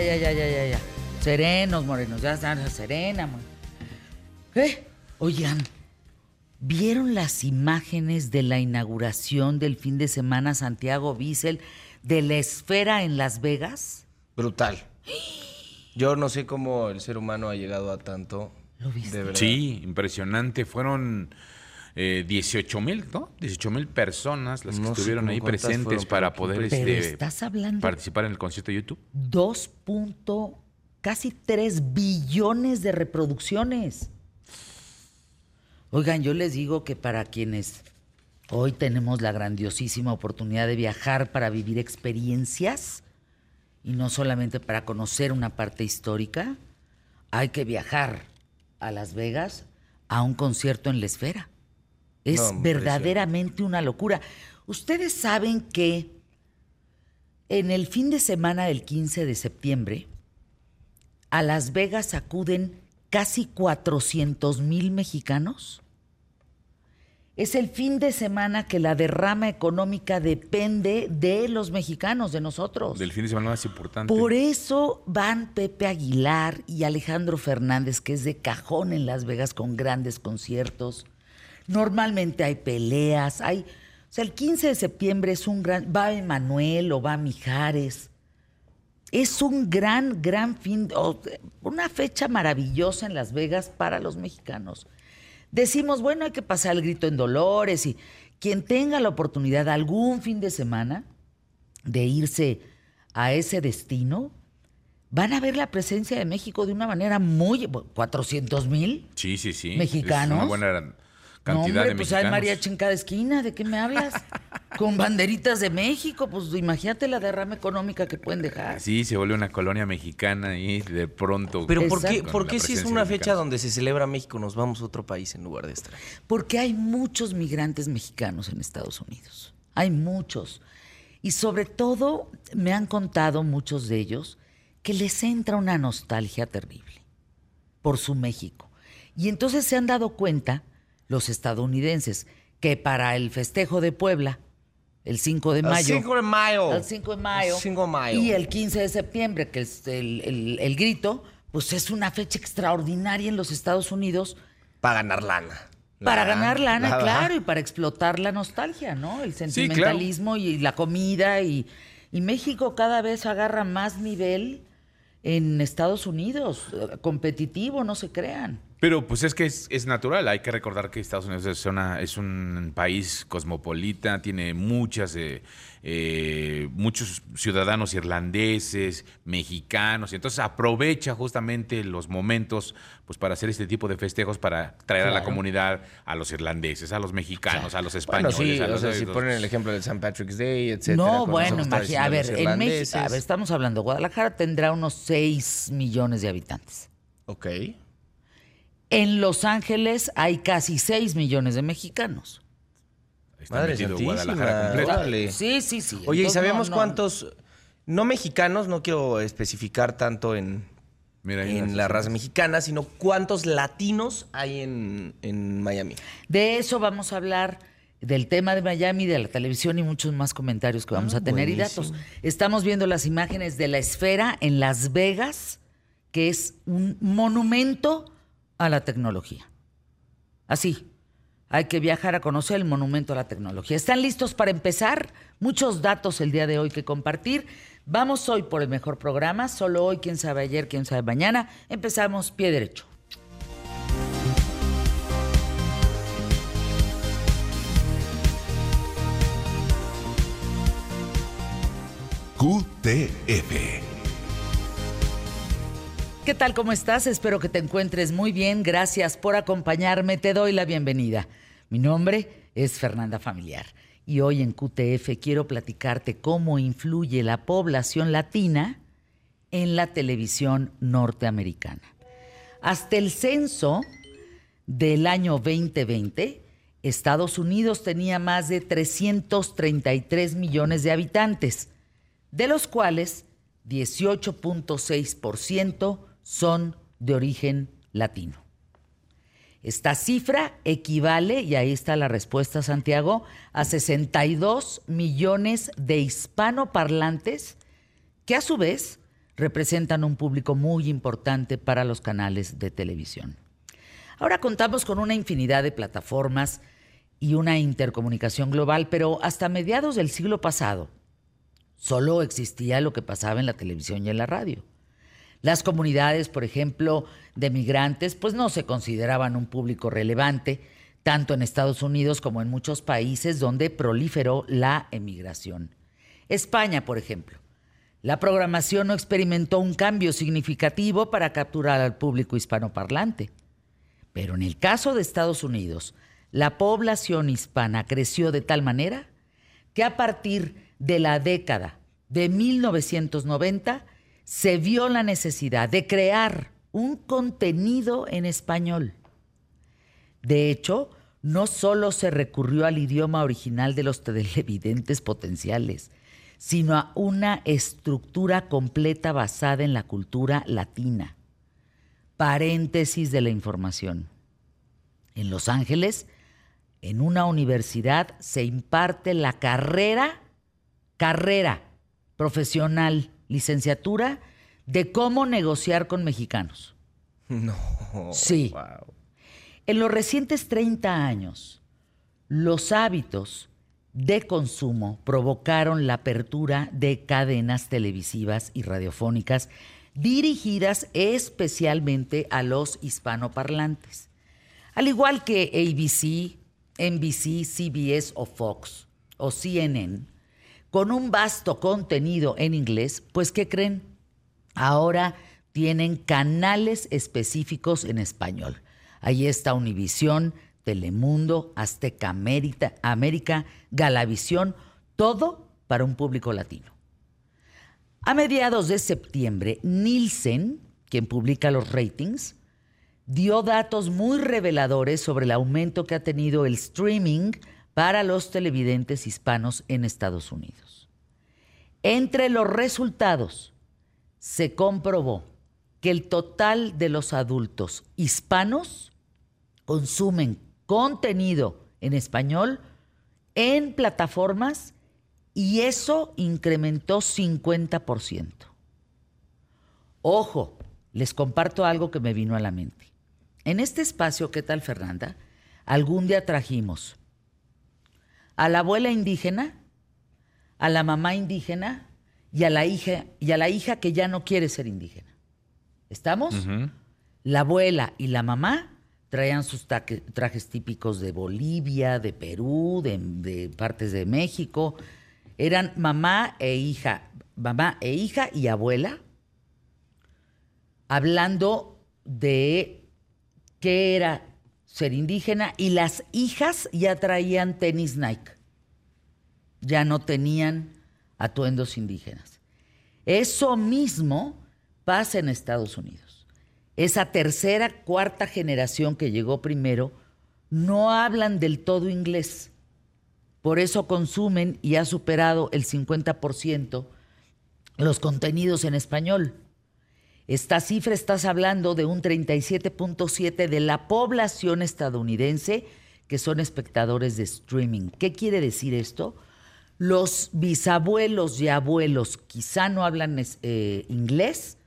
ya. Ya, ya, ya, ya. Serenos, morenos, ya están serena, mon- ¿Qué? Oigan, ¿vieron las imágenes de la inauguración del fin de semana Santiago Bissell de la esfera en Las Vegas? Brutal. Yo no sé cómo el ser humano ha llegado a tanto. ¿Lo viste? De verdad. Sí, impresionante. Fueron eh, 18 mil, ¿no? 18 mil personas las que No estuvieron ahí presentes para poder este, estás hablando participar en el concierto de YouTube. dos punto, casi 3 billones de reproducciones. Oigan, yo les digo que para quienes hoy tenemos la grandiosísima oportunidad de viajar para vivir experiencias y no solamente para conocer una parte histórica, hay que viajar a Las Vegas a un concierto en la esfera. Es No, verdaderamente una locura. Ustedes saben que en el fin de semana del 15 de septiembre, a Las Vegas acuden casi 400 mil mexicanos. Es el fin de semana que la derrama económica depende de los mexicanos, de nosotros. Del fin de semana más importante. Por eso van Pepe Aguilar y Alejandro Fernández, que es de cajón en Las Vegas con grandes conciertos. Normalmente hay peleas, hay... O sea, el 15 de septiembre es un gran... Va Emanuel o va Mijares. Es un gran, gran fin, una fecha maravillosa en Las Vegas para los mexicanos. Decimos, bueno, hay que pasar el grito en Dolores y quien tenga la oportunidad algún fin de semana de irse a ese destino, van a ver la presencia de México de una manera muy... 400 mil. Sí, sí, sí. ¿Mexicanos? Es una buena No, hombre, de pues mexicanos. hay mariachi en cada esquina, ¿de qué me hablas? Con banderitas de México, pues imagínate la derrama económica que pueden dejar. Sí, se vuelve una colonia mexicana y de pronto. Pero ¿por qué, por qué si es una fecha mexicanos. donde se celebra México nos vamos a otro país en lugar de estar? Porque hay muchos migrantes mexicanos en Estados Unidos. Hay muchos. Y sobre todo me han contado muchos de ellos que les entra una nostalgia terrible por su México. Y entonces se han dado cuenta los estadounidenses que para el festejo de Puebla, el 5 de El mayo, 5 de mayo. el 5 de mayo, El 5 de mayo. y el 15 de septiembre, que es el, el- el grito, pues es una fecha extraordinaria en los Estados Unidos Para ganar lana. para ganar lana, claro, y para explotar la nostalgia, ¿no? El claro. sentimentalismo y la comida. Y, y México cada vez agarra más nivel en Estados Unidos, eh, competitivo, no se crean. Pero pues es que es, es natural, hay que recordar que Estados Unidos es, una- es un país cosmopolita, tiene muchas, eh, eh, muchos ciudadanos irlandeses, mexicanos, y entonces aprovecha justamente los momentos pues para hacer este tipo de festejos, para traer a la comunidad a los irlandeses, a los mexicanos, a los Bueno, españoles. sí, a o los, sea, si los- ponen el ejemplo del St. Patrick's Day, etcétera. no, bueno, imagínate, a ver, en México, a ver, estamos hablando, Guadalajara tendrá unos 6 millones de habitantes. Ok. En Los Ángeles hay casi 6 millones de mexicanos. está Madre metido. Guadalajara completo. Sí, sí, sí. Oye, ¿y Entonces, sabemos no, no. cuántos, no mexicanos, no quiero especificar tanto en, Mira, en la raza mexicana, sino cuántos latinos hay en, en Miami? De eso vamos a hablar, del tema de Miami, de la televisión y muchos más comentarios que vamos Ah, a tener y datos. Estamos viendo las imágenes de la esfera en Las Vegas, que es un monumento a la tecnología. Así, hay que viajar a conocer el monumento a la tecnología. ¿Están listos para empezar? Muchos datos el día de hoy que compartir. Vamos hoy por el mejor programa, solo hoy, quién sabe ayer, quién sabe mañana. Empezamos pie derecho. QTF. ¿Qué tal? ¿Cómo estás? Espero que te encuentres muy bien. Gracias por acompañarme. Te doy la bienvenida. Mi nombre es Fernanda Familiar y hoy en QTF quiero platicarte cómo influye la población latina en la televisión norteamericana. Hasta el censo del año 2020, Estados Unidos tenía más de 333 millones de habitantes, de los cuales 18.6% son de origen latino. Esta cifra equivale, y ahí está la respuesta Santiago, a 62 millones de hispanoparlantes que a su vez representan un público muy importante para los canales de televisión. Ahora contamos con una infinidad de plataformas y una intercomunicación global, pero hasta mediados del siglo pasado solo existía lo que pasaba en la televisión y en la radio. Las comunidades, por ejemplo, de migrantes, pues no se consideraban un público relevante, tanto en Estados Unidos como en muchos países donde proliferó la emigración. España, por ejemplo. La programación no experimentó un cambio significativo para capturar al público hispanoparlante. Pero en el caso de Estados Unidos, la población hispana creció de tal manera que a partir de la década de 1990 se vio la necesidad de crear un contenido en español. De hecho, no solo se recurrió al idioma original de los televidentes potenciales, sino a una estructura completa basada en la cultura latina. Paréntesis de la información. En Los Ángeles, en una universidad, se imparte la carrera, carrera profesional, licenciatura, de cómo negociar con mexicanos. No. Sí. Wow. En los recientes 30 años, los hábitos de consumo provocaron la apertura de cadenas televisivas y radiofónicas dirigidas especialmente a los hispanoparlantes. Al igual que ABC, NBC, CBS o Fox o CNN, con un vasto contenido en inglés, pues ¿qué creen? Ahora tienen canales específicos en español. Ahí está Univisión, Telemundo, Azteca América, América, Galavisión, todo para un público latino. A mediados de septiembre, Nielsen, quien publica los ratings, dio datos muy reveladores sobre el aumento que ha tenido el streaming para los televidentes hispanos en Estados Unidos. Entre los resultados, se comprobó que el total de los adultos hispanos consumen contenido en español en plataformas y eso incrementó 50%. Ojo, les comparto algo que me vino a la mente. En este espacio, ¿qué tal Fernanda? Algún día trajimos a la abuela indígena, a la mamá indígena y a la hija y a la hija que ya no quiere ser indígena. ¿Estamos? La abuela y la mamá traían sus trajes típicos de Bolivia, de Perú, de, de, partes de México. Eran mamá e hija, mamá e hija y abuela, hablando de qué era ser indígena y las hijas ya traían tenis Nike. Ya no tenían atuendos indígenas. Eso mismo pasa en Estados Unidos. Esa tercera, cuarta generación que llegó primero no hablan del todo inglés. Por eso consumen y ha superado el 50% los contenidos en español. Esta cifra estás hablando de un 37.7 de la población estadounidense que son espectadores de streaming. ¿Qué quiere decir esto? Los bisabuelos y abuelos quizá no hablan eh, inglés,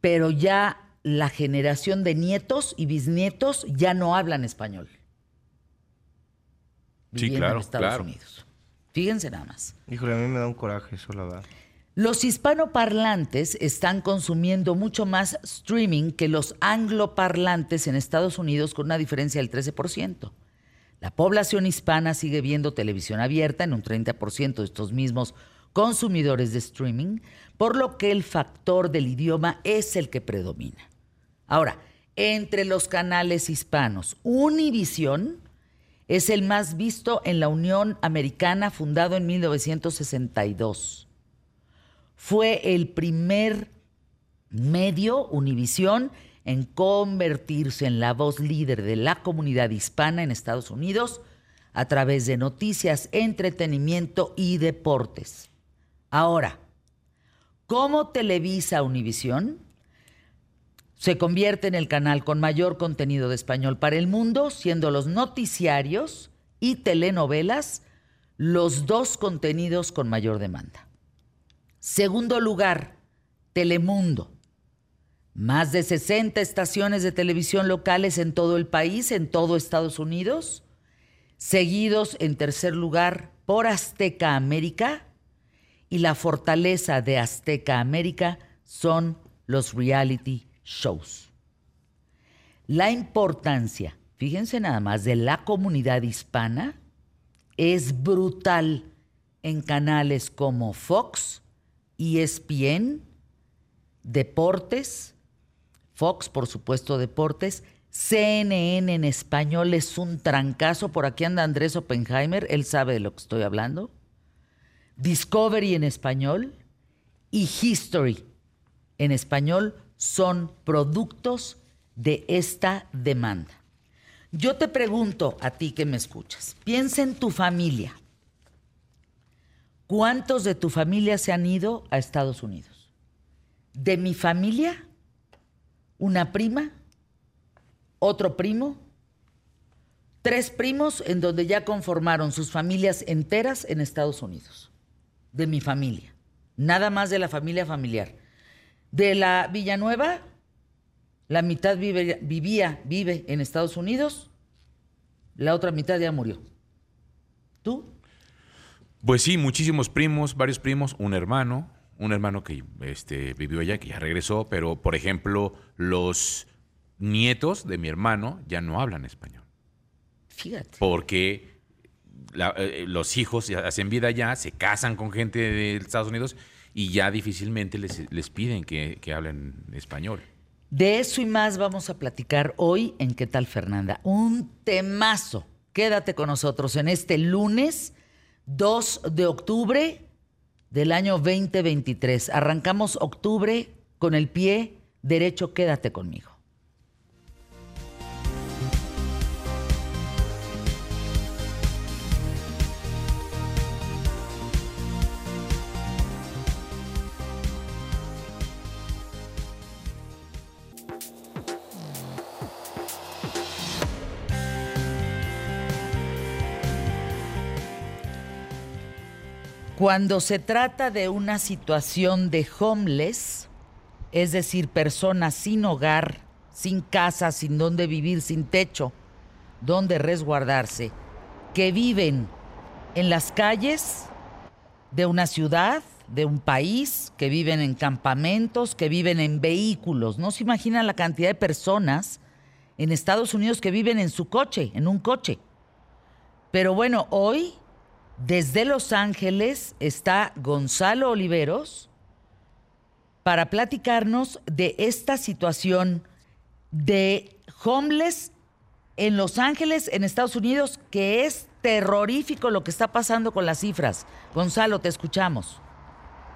pero ya la generación de nietos y bisnietos ya no hablan español. Sí, claro, en Estados claro. Unidos. Fíjense nada más. Híjole, a mí me da un coraje eso, la verdad. Los hispanoparlantes están consumiendo mucho más streaming que los angloparlantes en Estados Unidos con una diferencia del 13%. La población hispana sigue viendo televisión abierta en un 30% de estos mismos consumidores de streaming, por lo que el factor del idioma es el que predomina. Ahora, entre los canales hispanos, Univision es el más visto en la Unión Americana, fundado en 1962. Fue el primer medio, Univisión, en convertirse en la voz líder de la comunidad hispana en Estados Unidos a través de noticias, entretenimiento y deportes. Ahora, ¿cómo televisa Univisión? Se convierte en el canal con mayor contenido de español para el mundo, siendo los noticiarios y telenovelas los dos contenidos con mayor demanda. Segundo lugar, Telemundo. Más de 60 estaciones de televisión locales en todo el país, en todo Estados Unidos. Seguidos en tercer lugar por Azteca América. Y la fortaleza de Azteca América son los reality shows. La importancia, fíjense nada más, de la comunidad hispana es brutal en canales como Fox, ESPN, Deportes, Fox, por supuesto, Deportes, CNN en español es un trancazo. Por aquí anda Andrés Oppenheimer, él sabe de lo que estoy hablando. Discovery en español y History en español son productos de esta demanda. Yo te pregunto a ti que me escuchas, piensa en tu familia. ¿Cuántos de tu familia se han ido a Estados Unidos? De mi familia, una prima, otro primo, tres primos en donde ya conformaron sus familias enteras en Estados Unidos. De mi familia. Nada más de la familia familiar. De la Villanueva, la mitad vivía, vive en Estados Unidos, la otra mitad ya murió. ¿Tú? Pues sí, muchísimos primos, varios primos, un hermano, un hermano que este, vivió allá, que ya regresó, pero por ejemplo, los nietos de mi hermano ya no hablan español. Fíjate. Porque eh, los hijos hacen vida allá, se casan con gente de Estados Unidos y ya difícilmente les, les piden que, que hablen español. De eso y más vamos a platicar hoy en ¿Qué tal Fernanda? Un temazo. Quédate con nosotros en este lunes 2 de octubre del año 2023. Arrancamos octubre con el pie derecho. Quédate conmigo. Cuando se trata de una situación de homeless, es decir, personas sin hogar, sin casa, sin dónde vivir, sin techo, donde resguardarse, que viven en las calles de una ciudad, de un país, que viven en campamentos, que viven en vehículos. No se imaginan la cantidad de personas en Estados Unidos que viven en su coche, en un coche. Pero bueno, hoy desde Los Ángeles está Gonzalo Oliveros para platicarnos de esta situación de homeless en Los Ángeles, en Estados Unidos, que es terrorífico lo que está pasando con las cifras. Gonzalo, te escuchamos.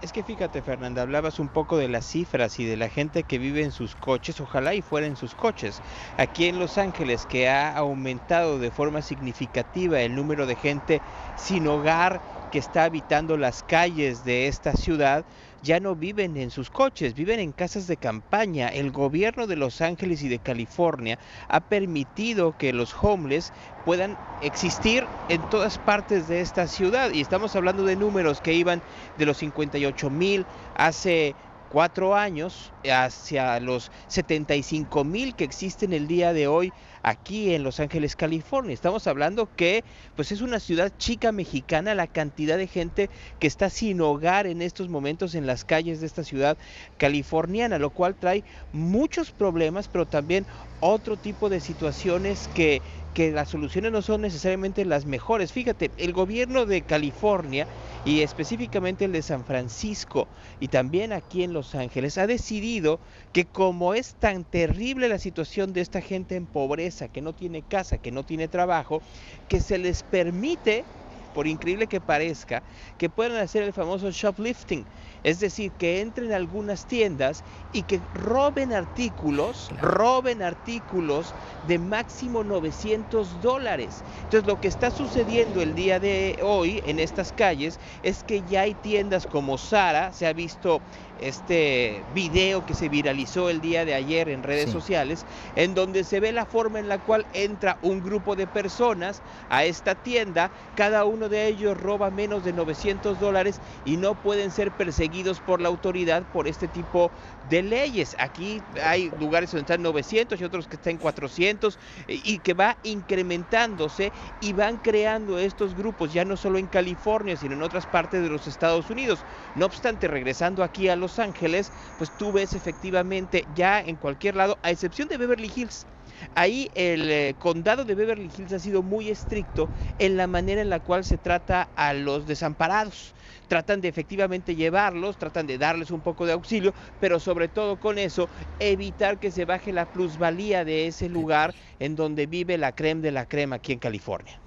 Es que fíjate, Fernanda, hablabas un poco de las cifras y de la gente que vive en sus coches, ojalá y fuera en sus coches. Aquí en Los Ángeles, que ha aumentado de forma significativa el número de gente sin hogar que está habitando las calles de esta ciudad, ya no viven en sus coches, viven en casas de campaña. El gobierno de Los Ángeles y de California ha permitido que los homeless puedan existir en todas partes de esta ciudad. Y estamos hablando de números que iban de los 58 mil hace cuatro años hacia los 75 mil que existen el día de hoy aquí en Los Ángeles, California. Estamos hablando que pues es una ciudad chica mexicana, la cantidad de gente que está sin hogar en estos momentos en las calles de esta ciudad californiana, lo cual trae muchos problemas, pero también otro tipo de situaciones que que las soluciones no son necesariamente las mejores. Fíjate, el gobierno de California y específicamente el de San Francisco y también aquí en Los Ángeles ha decidido que como es tan terrible la situación de esta gente en pobreza, que no tiene casa, que no tiene trabajo, que se les permite por increíble que parezca, que puedan hacer el famoso shoplifting, es decir, que entren a algunas tiendas y que roben artículos, roben artículos de máximo 900 dólares. Entonces lo que está sucediendo el día de hoy en estas calles es que ya hay tiendas como Sara, se ha visto este video que se viralizó el día de ayer en redes sociales, en donde se ve la forma en la cual entra un grupo de personas a esta tienda, cada uno de ellos roba menos de 900 dólares y no pueden ser perseguidos por la autoridad por este tipo de leyes. Aquí hay lugares donde están 900 y otros que están 400 eh, y que va incrementándose y van creando estos grupos ya no solo en California, sino en otras partes de los Estados Unidos. No obstante, regresando aquí a Los Ángeles, pues tú ves efectivamente ya en cualquier lado, a excepción de Beverly Hills, Ahí el eh, condado de Beverly Hills ha sido muy estricto en la manera en la cual se trata a los desamparados tratan de efectivamente llevarlos, tratan de darles un poco de auxilio, pero sobre todo con eso evitar que se baje la plusvalía de ese lugar en donde vive la crema de la crema aquí en California.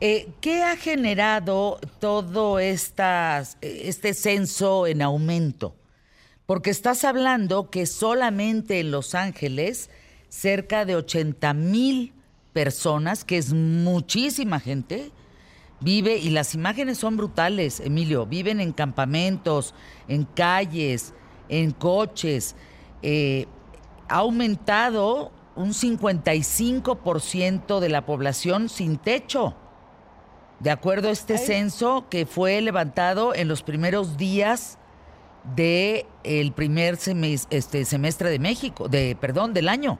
Eh, ¿Qué ha generado todo estas, este censo en aumento? Porque estás hablando que solamente en Los Ángeles cerca de 80 mil personas, que es muchísima gente, Vive, y las imágenes son brutales, Emilio, viven en campamentos, en calles, en coches. Eh, ha aumentado un 55% de la población sin techo. De acuerdo a este censo que fue levantado en los primeros días del el primer semestre, este, semestre de México, de perdón, del año.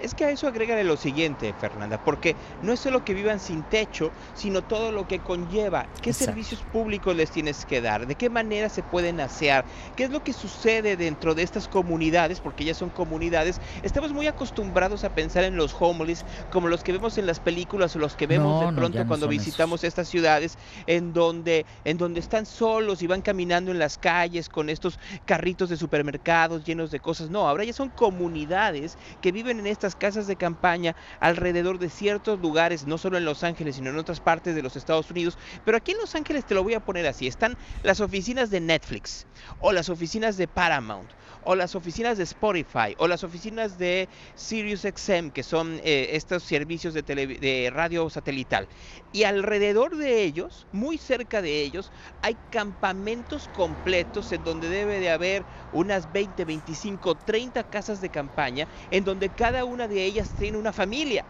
Es que a eso agrégale lo siguiente, Fernanda, porque no es solo que vivan sin techo, sino todo lo que conlleva. ¿Qué servicios públicos les tienes que dar? ¿De qué manera se pueden asear? ¿Qué es lo que sucede dentro de estas comunidades? Porque ya son comunidades. Estamos muy acostumbrados a pensar en los homeless como los que vemos en las películas o los que vemos de pronto cuando visitamos estas ciudades en donde, en donde están solos y van caminando en las calles con estos carritos de supermercados llenos de cosas. No, ahora ya son comunidades que viven en estas casas de campaña alrededor de ciertos lugares, no solo en Los Ángeles, sino en otras partes de los Estados Unidos. Pero aquí en Los Ángeles te lo voy a poner así. Están las oficinas de Netflix o las oficinas de Paramount o las oficinas de Spotify o las oficinas de SiriusXM, que son eh, estos servicios de, de radio satelital. Y alrededor de ellos, muy cerca de ellos, hay campamentos completos en donde debe de haber unas 20, 25, 30 casas de campaña, en donde cada una de ellas tiene una familia.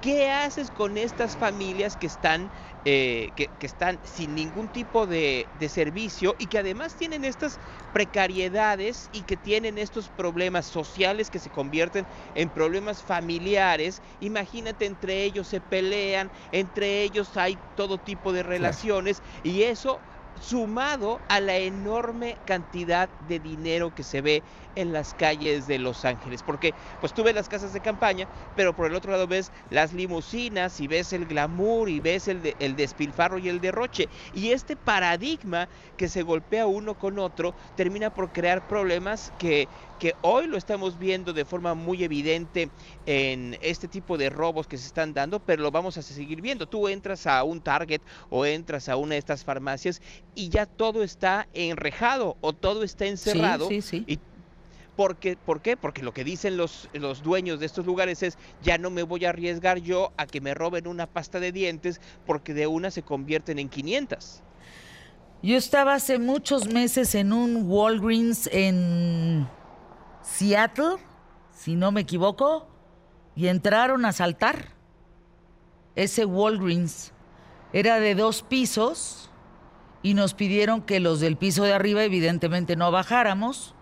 ¿Qué haces con estas familias que están, eh, que, están sin ningún tipo de, de, servicio y que además tienen estas precariedades y que tienen estos problemas sociales que se convierten en problemas familiares? Imagínate, entre ellos se pelean, entre ellos hay todo tipo de relaciones y eso sumado a la enorme cantidad de dinero que se ve en las calles de Los Ángeles. Porque pues tú ves las casas de campaña, pero por el otro lado ves las limusinas y ves el glamour y ves el, el despilfarro y el derroche. Y este paradigma que se golpea uno con otro termina por crear problemas que que hoy lo estamos viendo de forma muy evidente en este tipo de robos que se están dando, pero lo vamos a seguir viendo. Tú entras a un Target o entras a una de estas farmacias y ya todo está enrejado o todo está encerrado. Sí, sí, sí. porque, ¿Por qué? Porque lo que dicen los, los dueños de estos lugares es, ya no me voy a arriesgar yo a que me roben una pasta de dientes porque de una se convierten en 500. Yo estaba hace muchos meses en un Walgreens en Seattle, si no me equivoco, y entraron a saltar. Ese Walgreens era de dos pisos y nos pidieron que los del piso de arriba evidentemente no bajáramos,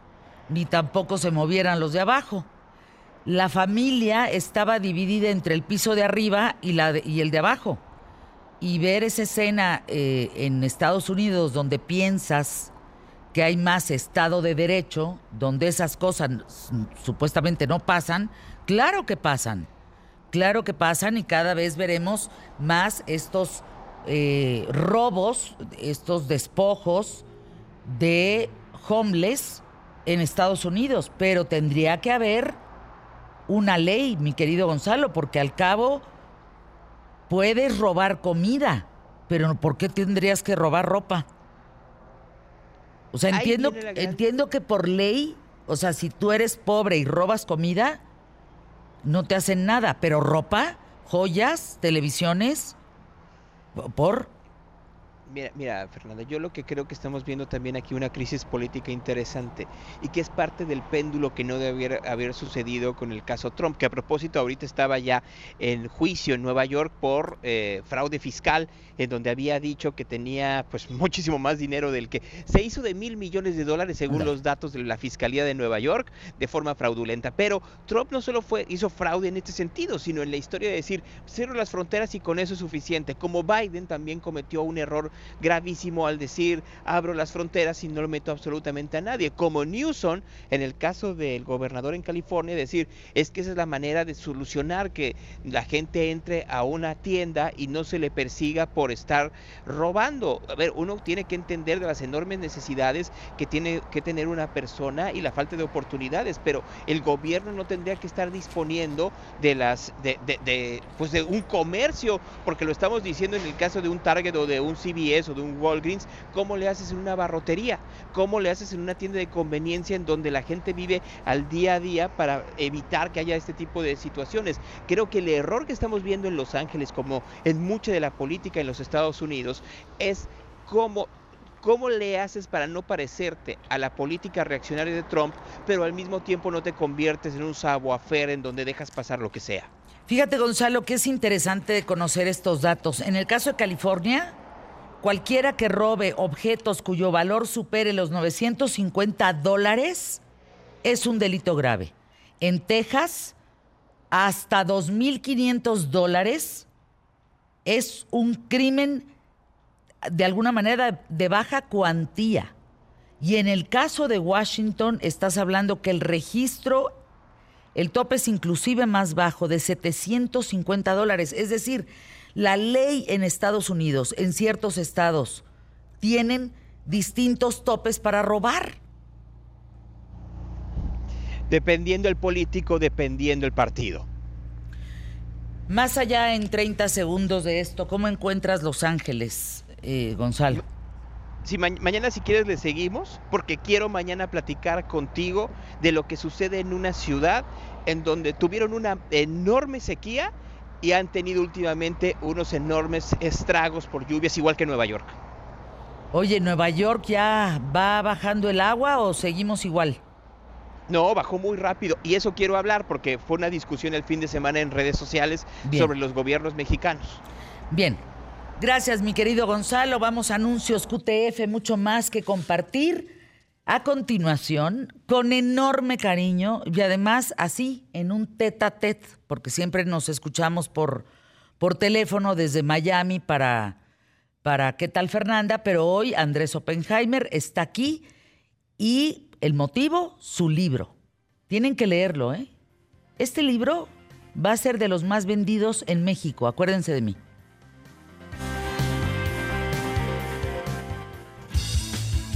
ni tampoco se movieran los de abajo. La familia estaba dividida entre el piso de arriba y, el de abajo. Y ver esa escena eh, en Estados Unidos donde piensas que hay más Estado de Derecho, donde esas cosas supuestamente no pasan, claro que pasan, claro que pasan y cada vez veremos más estos eh, robos, estos despojos de homeless en Estados Unidos, pero tendría que haber una ley, mi querido Gonzalo, porque al cabo puedes robar comida, pero ¿por qué tendrías que robar ropa? O sea, entiendo, entiendo que por ley, o sea, si tú eres pobre y robas comida, no te hacen nada, pero ropa, joyas, televisiones, por... Mira, mira, Fernanda, yo lo que creo que estamos viendo también aquí una crisis política interesante y que es parte del péndulo que no debe haber, sucedido con el caso Trump, que a propósito ahorita estaba ya en juicio en Nueva York por eh, fraude fiscal, en donde había dicho que tenía pues muchísimo más dinero del que se hizo de mil millones de dólares según los datos de la Fiscalía de Nueva York de forma fraudulenta. Pero Trump no solo fue, hizo fraude en este sentido, sino en la historia de decir cierro las fronteras y con eso es suficiente. Como Biden también cometió un error gravísimo al decir abro las fronteras y no lo meto absolutamente a nadie. Como Newsom, en el caso del gobernador en California, decir es que esa es la manera de solucionar que la gente entre a una tienda y no se le persiga por estar robando. A ver, uno tiene que entender de las enormes necesidades que tiene que tener una persona y la falta de oportunidades, pero el gobierno no tendría que estar disponiendo de las de, de, pues de un comercio, porque lo estamos diciendo en el caso de un Target o de un CVS o de un Walgreens, ¿cómo le haces en una barrotería? ¿Cómo le haces en una tienda de conveniencia en donde la gente vive al día a día para evitar que haya este tipo de situaciones? Creo que el error que estamos viendo en Los Ángeles, como en mucha de la política en los Estados Unidos, es cómo ¿Cómo le haces para no parecerte a la política reaccionaria de Trump, pero al mismo tiempo no te conviertes en un savoir-faire en donde dejas pasar lo que sea? Fíjate, Gonzalo, que es interesante conocer estos datos. En el caso de California, cualquiera que robe objetos cuyo valor supere los 950 dólares es un delito grave. En Texas, hasta 2.500 dólares es un crimen de alguna manera de baja cuantía. Y en el caso de Washington, estás hablando que el registro el tope es inclusive más bajo, de 750 dólares. Es decir, la ley en Estados Unidos, en ciertos estados, tienen distintos topes para robar. Dependiendo el político, dependiendo el partido. Más allá en 30 segundos de esto, ¿cómo encuentras Los Ángeles, eh, Gonzalo? si mañana si quieres le seguimos, porque quiero mañana platicar contigo de lo que sucede en una ciudad en donde tuvieron una enorme sequía y han tenido últimamente unos enormes estragos por lluvias, igual que Nueva York. Oye, ¿Nueva York ya va bajando el agua o seguimos igual? No, bajó muy rápido. Y eso quiero hablar porque fue una discusión el fin de semana en redes sociales sobre los gobiernos mexicanos. Bien, Gracias, mi querido Gonzalo. Vamos a anuncios QTF, mucho más que compartir. A continuación, con enorme cariño y además así, en un tete a tete, porque siempre nos escuchamos por, por teléfono desde Miami para, para ¿Qué tal Fernanda? Pero hoy Andrés Oppenheimer está aquí y el motivo, su libro. Tienen que leerlo, ¿eh? Este libro va a ser de los más vendidos en México, acuérdense de mí.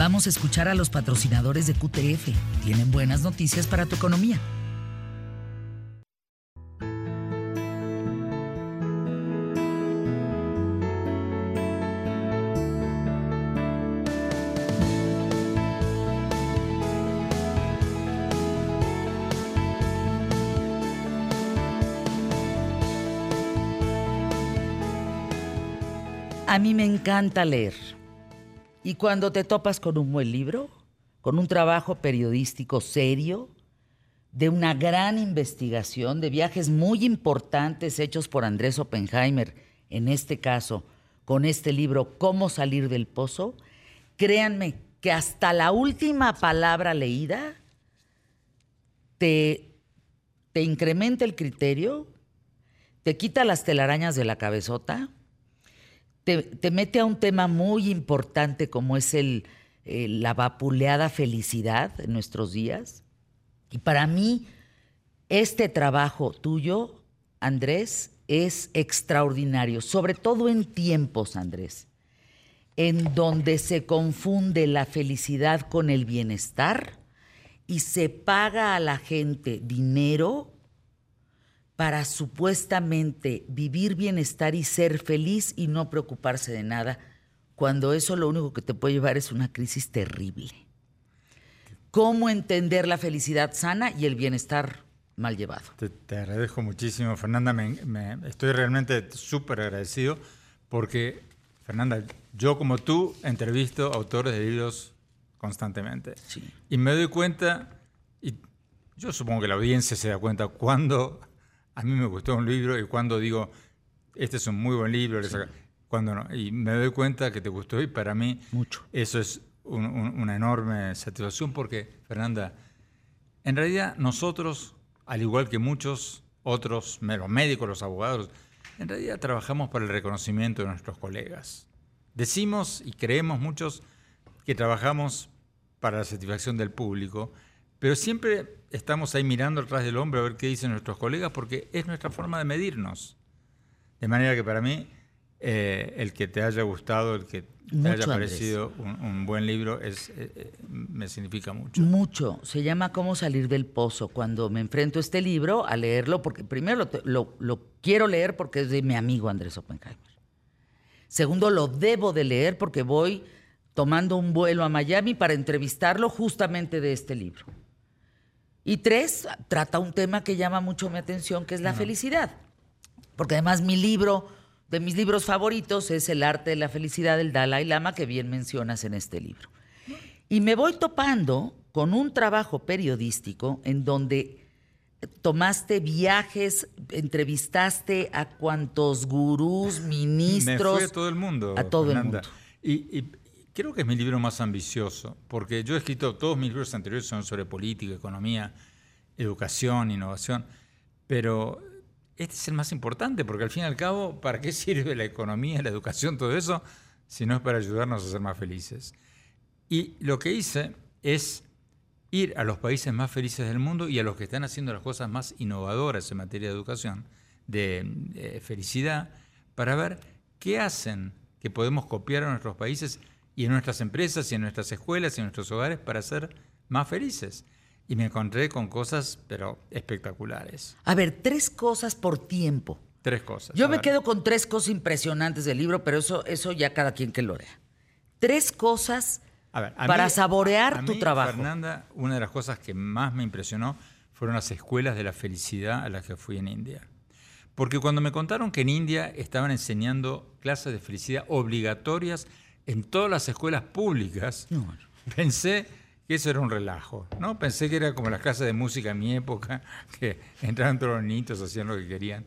Vamos a escuchar a los patrocinadores de QTF. Tienen buenas noticias para tu economía. A mí me encanta leer. Y cuando te topas con un buen libro, con un trabajo periodístico serio, de una gran investigación, de viajes muy importantes hechos por Andrés Oppenheimer, en este caso, con este libro, Cómo salir del pozo, créanme que hasta la última palabra leída te, te incrementa el criterio, te quita las telarañas de la cabezota te, mete a un tema muy importante como es el, la vapuleada felicidad en nuestros días. Y para mí, este trabajo tuyo, Andrés, es extraordinario, sobre todo en tiempos, Andrés, en donde se confunde la felicidad con el bienestar y se paga a la gente dinero para supuestamente vivir bienestar y ser feliz y no preocuparse de nada, cuando eso lo único que te puede llevar es una crisis terrible. ¿Cómo entender la felicidad sana y el bienestar mal llevado? Te, agradezco muchísimo, Fernanda. Me, estoy realmente súper agradecido porque Fernanda, yo como tú entrevisto autores de libros constantemente. Y me doy cuenta, y yo supongo que la audiencia se da cuenta cuando a mí me gustó un libro y cuando digo, este es un muy buen libro, cuando no. Y me doy cuenta que te gustó y para mí Mucho. eso es una enorme satisfacción porque, Fernanda, en realidad nosotros, al igual que muchos otros, los médicos, los abogados, en realidad trabajamos para el reconocimiento de nuestros colegas. Decimos y creemos muchos que trabajamos para la satisfacción del público, pero siempre estamos ahí mirando atrás del hombre a ver qué dicen nuestros colegas porque es nuestra forma de medirnos. De manera que para mí, eh, el que te haya gustado, el que te haya parecido un, buen libro, es, eh, eh, me significa mucho. Mucho. Se llama Cómo salir del pozo. Cuando me enfrento a este libro, a leerlo, porque primero lo, lo quiero leer porque es de mi amigo Andrés Oppenheimer. Segundo, lo debo de leer porque voy tomando un vuelo a Miami para entrevistarlo justamente de este libro. Y tres, trata un tema que llama mucho mi atención, que es la felicidad. Porque además mi libro, de mis libros favoritos, es El arte de la felicidad del Dalai Lama, que bien mencionas en este libro. Y me voy topando con un trabajo periodístico en donde tomaste viajes, entrevistaste a cuantos gurús, ministros. Me fui a todo el mundo. A todo el mundo. y, creo que es mi libro más ambicioso, porque yo he escrito, todos mis libros anteriores son sobre política, economía, educación, innovación, pero este es el más importante, porque al fin y al cabo, ¿para qué sirve la economía, la educación, todo eso, si no es para ayudarnos a ser más felices? Y lo que hice es ir a los países más felices del mundo y a los que están haciendo las cosas más innovadoras en materia de educación, de, felicidad, para ver qué hacen que podemos copiar a nuestros países y en nuestras empresas y en nuestras escuelas y en nuestros hogares para ser más felices. Y me encontré con cosas, pero espectaculares. A ver, tres cosas por tiempo. Tres cosas. Yo me quedo con tres cosas impresionantes del libro, pero eso, eso ya cada quien que lo lea. Tres cosas para saborear tu trabajo. Fernanda, una de las cosas que más me impresionó fueron las escuelas de la felicidad a las que fui en India. Porque cuando me contaron que en India estaban enseñando clases de felicidad obligatorias en todas las escuelas públicas, pensé que eso era un relajo, ¿no? Pensé que era como las clases de música en mi época, que entraban todos los niños, hacían lo que querían.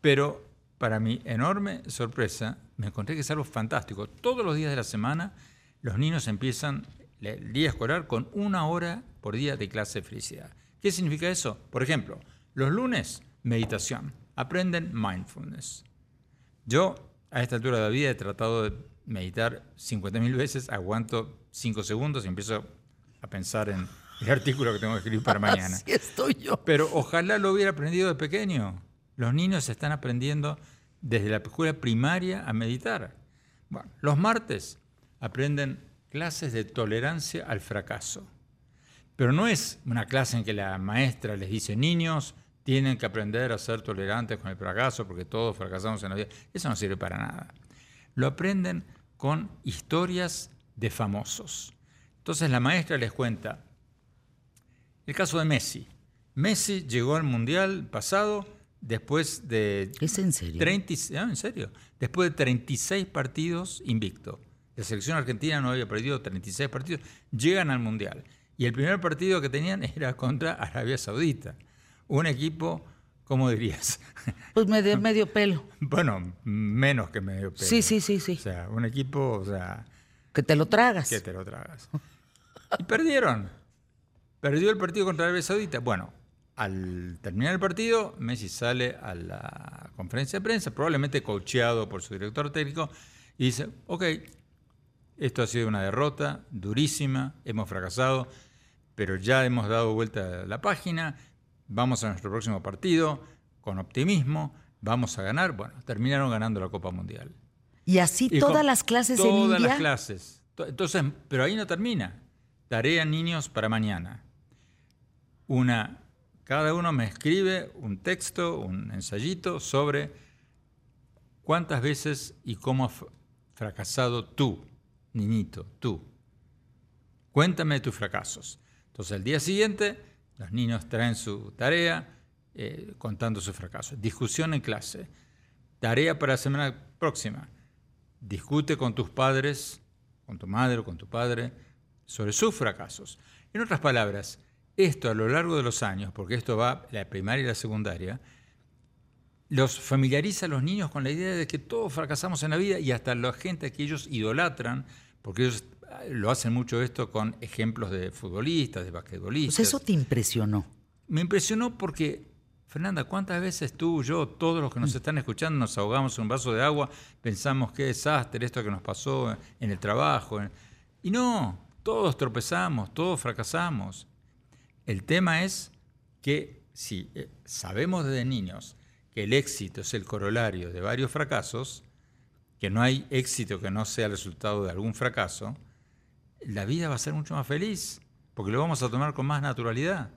Pero para mi enorme sorpresa, me encontré que es algo fantástico. Todos los días de la semana, los niños empiezan el día escolar con una hora por día de clase de felicidad. ¿Qué significa eso? Por ejemplo, los lunes, meditación. Aprenden mindfulness. Yo, a esta altura de la vida, he tratado de meditar 50.000 veces, aguanto 5 segundos y empiezo a pensar en el artículo que tengo que escribir para mañana. Así estoy yo. Pero ojalá lo hubiera aprendido de pequeño. Los niños están aprendiendo desde la escuela primaria a meditar. Bueno, los martes aprenden clases de tolerancia al fracaso. Pero no es una clase en que la maestra les dice, niños, tienen que aprender a ser tolerantes con el fracaso porque todos fracasamos en la vida. Eso no sirve para nada. Lo aprenden con historias de famosos. Entonces la maestra les cuenta el caso de Messi. Messi llegó al Mundial pasado después de... ¿Es en serio? 30, en serio. Después de 36 partidos invicto. La selección argentina no había perdido 36 partidos. Llegan al Mundial. Y el primer partido que tenían era contra Arabia Saudita. Un equipo ¿Cómo dirías? Pues medio, medio pelo. Bueno, menos que medio pelo. Sí, sí, sí, sí. O sea, un equipo, o sea... Que te lo tragas. Que te lo tragas. Y perdieron. Perdió el partido contra Arabia Saudita. Bueno, al terminar el partido, Messi sale a la conferencia de prensa, probablemente coacheado por su director técnico, y dice, ok, esto ha sido una derrota durísima, hemos fracasado, pero ya hemos dado vuelta a la página vamos a nuestro próximo partido con optimismo, vamos a ganar. Bueno, terminaron ganando la Copa Mundial. Y así todas las clases en India. Todas las clases. Entonces, pero ahí no termina. Tarea niños para mañana. Una, cada uno me escribe un texto, un ensayito sobre cuántas veces y cómo has fracasado tú, niñito, tú. Cuéntame tus fracasos. Entonces, el día siguiente los niños traen su tarea eh, contando su fracaso. Discusión en clase. Tarea para la semana próxima. discute con tus padres, con tu madre o con tu padre, sobre sus fracasos. En otras palabras, esto a lo largo de los años, porque esto va la primaria y la secundaria, los familiariza a los niños con la idea de que todos fracasamos en la vida y hasta la gente que ellos idolatran, porque ellos lo hacen mucho esto con ejemplos de futbolistas, de basquetbolistas. Pues eso te impresionó. Me impresionó porque, Fernanda, ¿cuántas veces tú, yo, todos los que nos están escuchando nos ahogamos en un vaso de agua, pensamos qué desastre esto que nos pasó en el trabajo? Y no, todos tropezamos, todos fracasamos. El tema es que si eh, sabemos desde niños que el éxito es el corolario de varios fracasos, que no hay éxito que no sea el resultado de algún fracaso, la vida va a ser mucho más feliz, porque lo vamos a tomar con más naturalidad.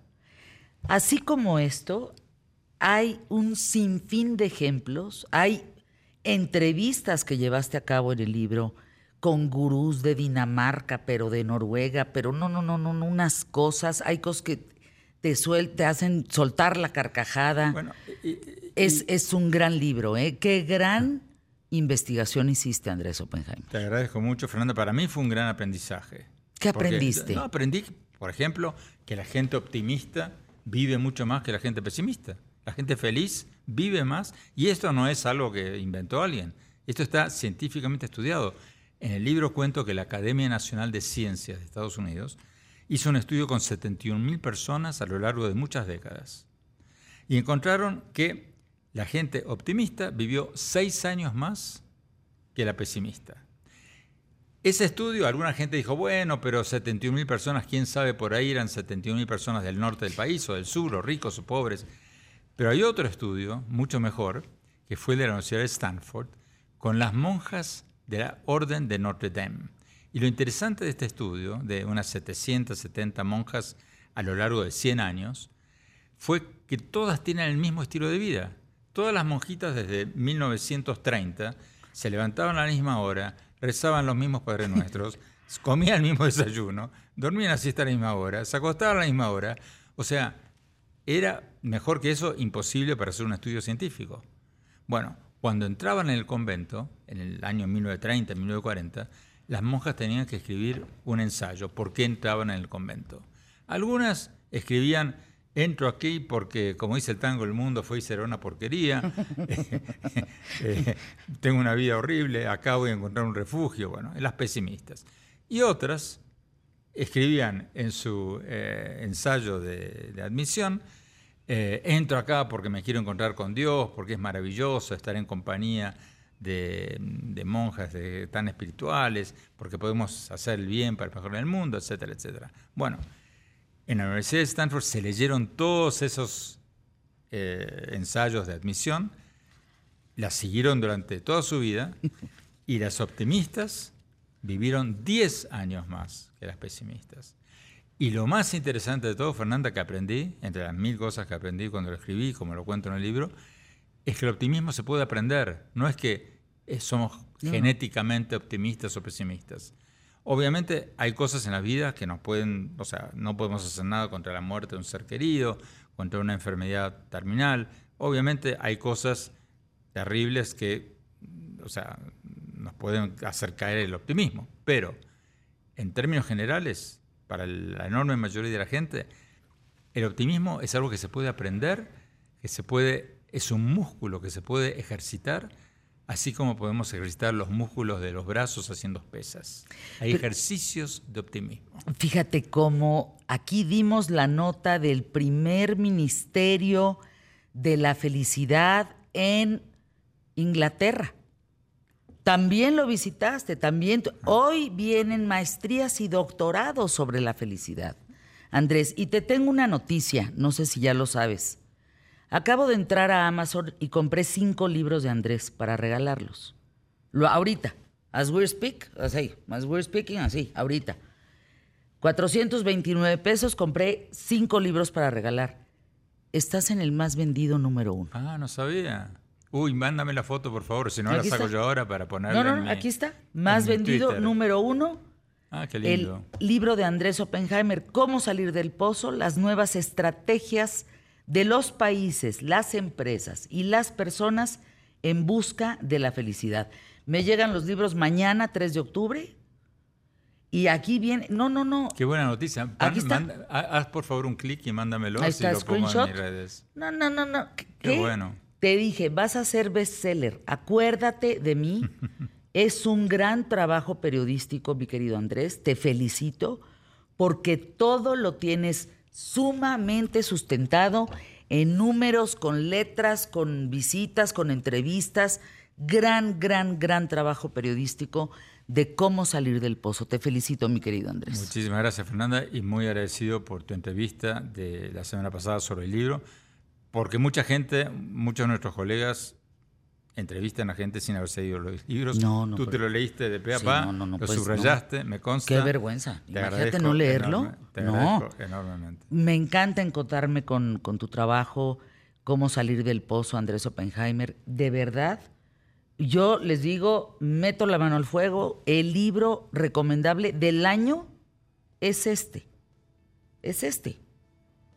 Así como esto, hay un sinfín de ejemplos, hay entrevistas que llevaste a cabo en el libro con gurús de Dinamarca, pero de Noruega, pero no, no, no, no, unas cosas, hay cosas que te, te hacen soltar la carcajada. es, es un gran libro, ¿eh? Qué gran investigación hiciste, Andrés Oppenheimer? Te agradezco mucho, Fernanda. Para mí fue un gran aprendizaje. ¿Qué aprendiste? No, aprendí, por ejemplo, que la gente optimista vive mucho más que la gente pesimista. La gente feliz vive más y esto no es algo que inventó alguien. Esto está científicamente estudiado. En el libro cuento que la Academia Nacional de Ciencias de Estados Unidos hizo un estudio con 71.000 personas a lo largo de muchas décadas. Y encontraron que la gente optimista vivió seis años más que la pesimista. Ese estudio, alguna gente dijo, bueno, pero 71.000 personas, quién sabe, por ahí eran 71.000 personas del norte del país o del sur, o ricos o pobres. Pero hay otro estudio, mucho mejor, que fue de la Universidad de Stanford, con las monjas de la Orden de Notre Dame. Y lo interesante de este estudio, de unas 770 monjas a lo largo de 100 años, fue que todas tienen el mismo estilo de vida. Todas las monjitas desde 1930 se levantaban a la misma hora, rezaban los mismos Padres Nuestros, comían el mismo desayuno, dormían así siesta a la misma hora, se acostaban a la misma hora. O sea, era mejor que eso imposible para hacer un estudio científico. Bueno, cuando entraban en el convento, en el año 1930, 1940, las monjas tenían que escribir un ensayo, por qué entraban en el convento. Algunas escribían entro aquí porque, como dice el tango, el mundo fue y será una porquería, eh, tengo una vida horrible, acá voy a encontrar un refugio, bueno, las pesimistas. Y otras escribían en su eh, ensayo de, admisión, eh, entro acá porque me quiero encontrar con Dios, porque es maravilloso estar en compañía de, monjas tan espirituales, porque podemos hacer el bien para mejorar el mundo, etcétera, etcétera. Bueno, en la Universidad de Stanford se leyeron todos esos eh, ensayos de admisión, las siguieron durante toda su vida y las optimistas vivieron 10 años más que las pesimistas. Y lo más interesante de todo, Fernanda, que aprendí, entre las mil cosas que aprendí cuando lo escribí, como lo cuento en el libro, es que el optimismo se puede aprender. No es que eh, somos genéticamente optimistas o pesimistas. Obviamente hay cosas en la vida que nos pueden, o sea, no podemos hacer nada contra la muerte de un ser querido, contra una enfermedad terminal. Obviamente hay cosas terribles que, o sea, nos pueden hacer caer el optimismo. Pero, en términos generales, para la enorme mayoría de la gente, el optimismo es algo que se puede aprender, que se puede, es un músculo que se puede ejercitar Así como podemos ejercitar los músculos de los brazos haciendo pesas. Hay ejercicios de optimismo. Fíjate cómo aquí dimos la nota del primer ministerio de la felicidad en Inglaterra. También lo visitaste, también. Hoy vienen maestrías y doctorados sobre la felicidad. Andrés, y te tengo una noticia, no sé si ya lo sabes. Acabo de entrar a Amazon y compré cinco libros de Andrés para regalarlos. Lo, ahorita, as we speak, así, as we're speaking, así, ahorita. 429 pesos, compré cinco libros para regalar. Estás en el más vendido número uno. Ah, no sabía. Uy, mándame la foto, por favor, si no la saco yo ahora para ponerla. No, no, aquí está. Más vendido número uno. Ah, qué lindo. El libro de Andrés Oppenheimer, Cómo salir del pozo, las nuevas estrategias de los países, las empresas y las personas en busca de la felicidad. Me llegan los libros mañana, 3 de octubre. Y aquí viene. No, no, no. Qué buena noticia. Aquí está. manda- haz por favor un clic y mándamelo Ahí si está, lo pongo en screenshot. mis redes. No, no, no, no. ¿Qué? Qué bueno. Te dije, vas a ser bestseller. Acuérdate de mí. es un gran trabajo periodístico, mi querido Andrés. Te felicito porque todo lo tienes sumamente sustentado en números, con letras, con visitas, con entrevistas. Gran, gran, gran trabajo periodístico de cómo salir del pozo. Te felicito, mi querido Andrés. Muchísimas gracias, Fernanda, y muy agradecido por tu entrevista de la semana pasada sobre el libro, porque mucha gente, muchos de nuestros colegas entrevistan a gente sin haberse leído los libros. No, no, Tú te lo leíste de pe a Sí, pa, no, no, no, lo pues, subrayaste, me consta. Qué vergüenza. Te Imagínate no leerlo. enorme- te No. enormemente. Me encanta encontrarme con, con tu trabajo, cómo salir del pozo, Andrés Oppenheimer. De verdad, yo les digo, meto la mano al fuego, el libro recomendable del año es este. Es este.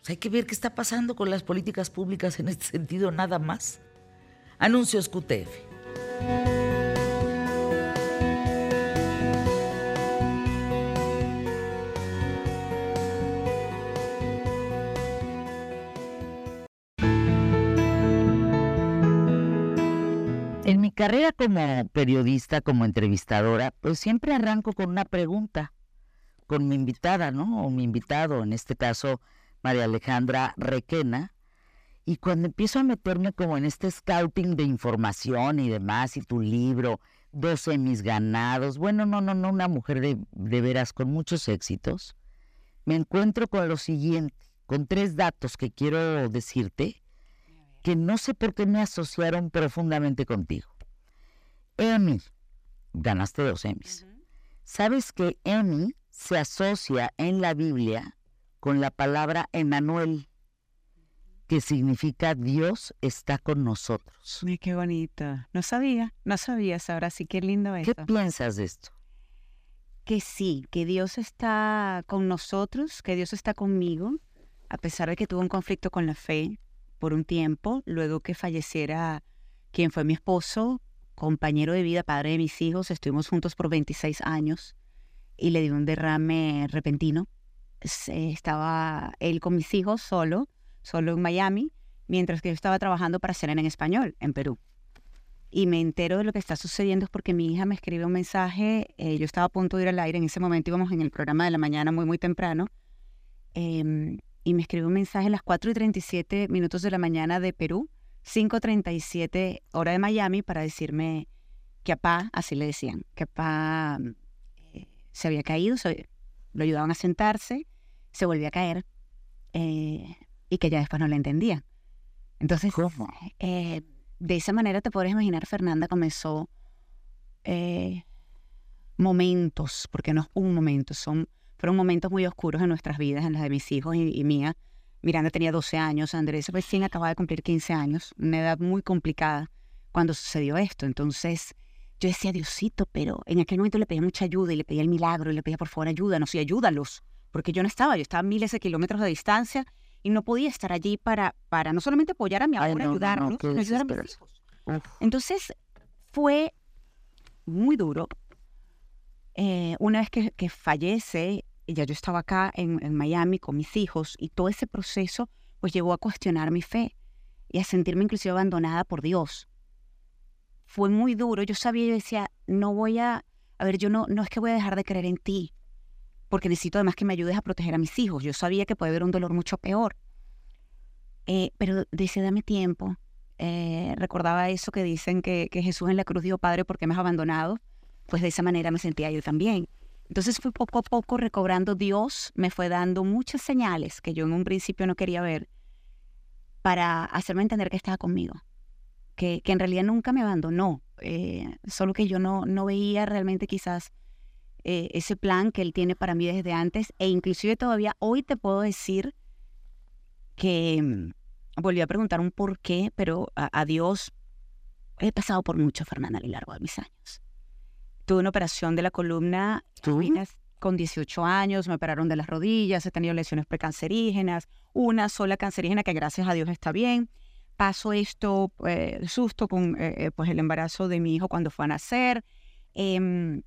O sea, hay que ver qué está pasando con las políticas públicas en este sentido, nada más. Anuncios QTF. En mi carrera como periodista, como entrevistadora, pues siempre arranco con una pregunta, con mi invitada, ¿no? O mi invitado, en este caso, María Alejandra Requena. Y cuando empiezo a meterme como en este scouting de información y demás, y tu libro, 12 mis ganados, bueno, no, no, no, una mujer de, de veras con muchos éxitos, me encuentro con lo siguiente, con tres datos que quiero decirte que no sé por qué me asociaron profundamente contigo. Emmy, ganaste dos Emmys. ¿Sabes que Emmy se asocia en la Biblia con la palabra Emanuel, que significa Dios está con nosotros? Ay, qué bonito. No sabía, no sabías. Ahora sí, qué lindo ¿Qué eso. piensas de esto? Que sí, que Dios está con nosotros, que Dios está conmigo, a pesar de que tuve un conflicto con la fe por un tiempo, luego que falleciera quien fue mi esposo, compañero de vida, padre de mis hijos, estuvimos juntos por 26 años y le dio un derrame repentino. Estaba él con mis hijos solo, solo en Miami, mientras que yo estaba trabajando para CNN en español, en Perú. Y me entero de lo que está sucediendo es porque mi hija me escribe un mensaje, eh, yo estaba a punto de ir al aire, en ese momento íbamos en el programa de la mañana muy, muy temprano, em, y me escribe un mensaje a las 4 y 37 minutos de la mañana de Perú, 5.37 hora de Miami, para decirme que apá, así le decían, que apá eh, se había caído, se- lo ayudaban a sentarse, se volvió a caer, eh, y que ya después no le entendía. Entonces, eh, de esa manera te podrías imaginar, Fernanda comenzó eh, momentos, porque no es un momento, son, fueron momentos muy oscuros en nuestras vidas, en las de mis hijos y, y mía. Miranda tenía 12 años, Andrés recién acababa de cumplir 15 años, una edad muy complicada cuando sucedió esto. Entonces yo decía, Diosito, pero en aquel momento le pedía mucha ayuda y le pedía el milagro y le pedía por favor ayúdanos y ayúdalos, porque yo no estaba, yo estaba a miles de kilómetros de distancia y no podía estar allí para, para no solamente apoyar a mi abuela, no, ayudar a mis hijos. Entonces fue muy duro. Eh, una vez que, que fallece, ya yo estaba acá en, en Miami con mis hijos y todo ese proceso pues llegó a cuestionar mi fe y a sentirme inclusive abandonada por Dios. Fue muy duro. Yo sabía, yo decía, no voy a, a ver, yo no, no es que voy a dejar de creer en ti, porque necesito además que me ayudes a proteger a mis hijos. Yo sabía que puede haber un dolor mucho peor. Eh, pero decía, dame tiempo, eh, recordaba eso que dicen que, Jesús en la cruz dijo, Padre, ¿por qué me has abandonado? Pues de esa manera me sentía yo también. Entonces fui poco a poco recobrando Dios, me fue dando muchas señales que yo en un principio no quería ver para hacerme entender que estaba conmigo, que, que en realidad nunca me abandonó, eh, solo que yo no, no veía realmente quizás eh, ese plan que Él tiene para mí desde antes e inclusive todavía hoy te puedo decir que mm, volví a preguntar un por qué, pero a, a Dios he pasado por mucho, Fernanda, a lo largo de mis años. Tuve una operación de la columna con 18 años, me operaron de las rodillas, he tenido lesiones precancerígenas, una sola cancerígena que gracias a Dios está bien, paso esto, eh, susto con eh, eh, pues el embarazo de mi hijo cuando fue a nacer. Em,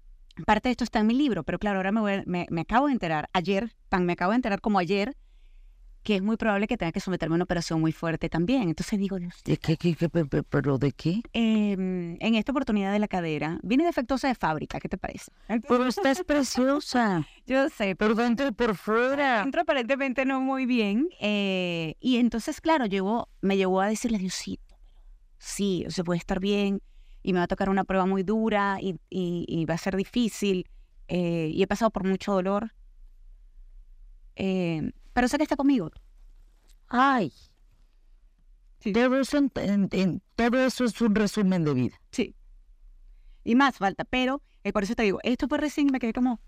parte de esto está en mi libro, pero claro, ahora me, voy me, me acabo de enterar, ayer, tan me acabo de enterar como ayer, que es muy probable que tenga que someterme a una operación muy fuerte también. Entonces digo, Dios, ¿De qué, qué, qué, pe- pe- pero de qué? em, en esta oportunidad de la cadera, viene defectuosa de fábrica, ¿qué te parece? Pero estás preciosa. Yo sé, Por dentro y por fuera. Entra aparentemente no muy bien. eh, y entonces, claro, llegó, me llevó a decirle, Diosito, pero sí, se puede estar bien y me va a tocar una prueba muy dura y, y- y va a ser difícil. eh, y he pasado por mucho dolor. eh, pero sé que está conmigo. Ay. Sí. Todo eso, en- eso es un resumen de vida. Sí. Y más falta, pero eh, por eso te digo, esto fue recién, me quedé como,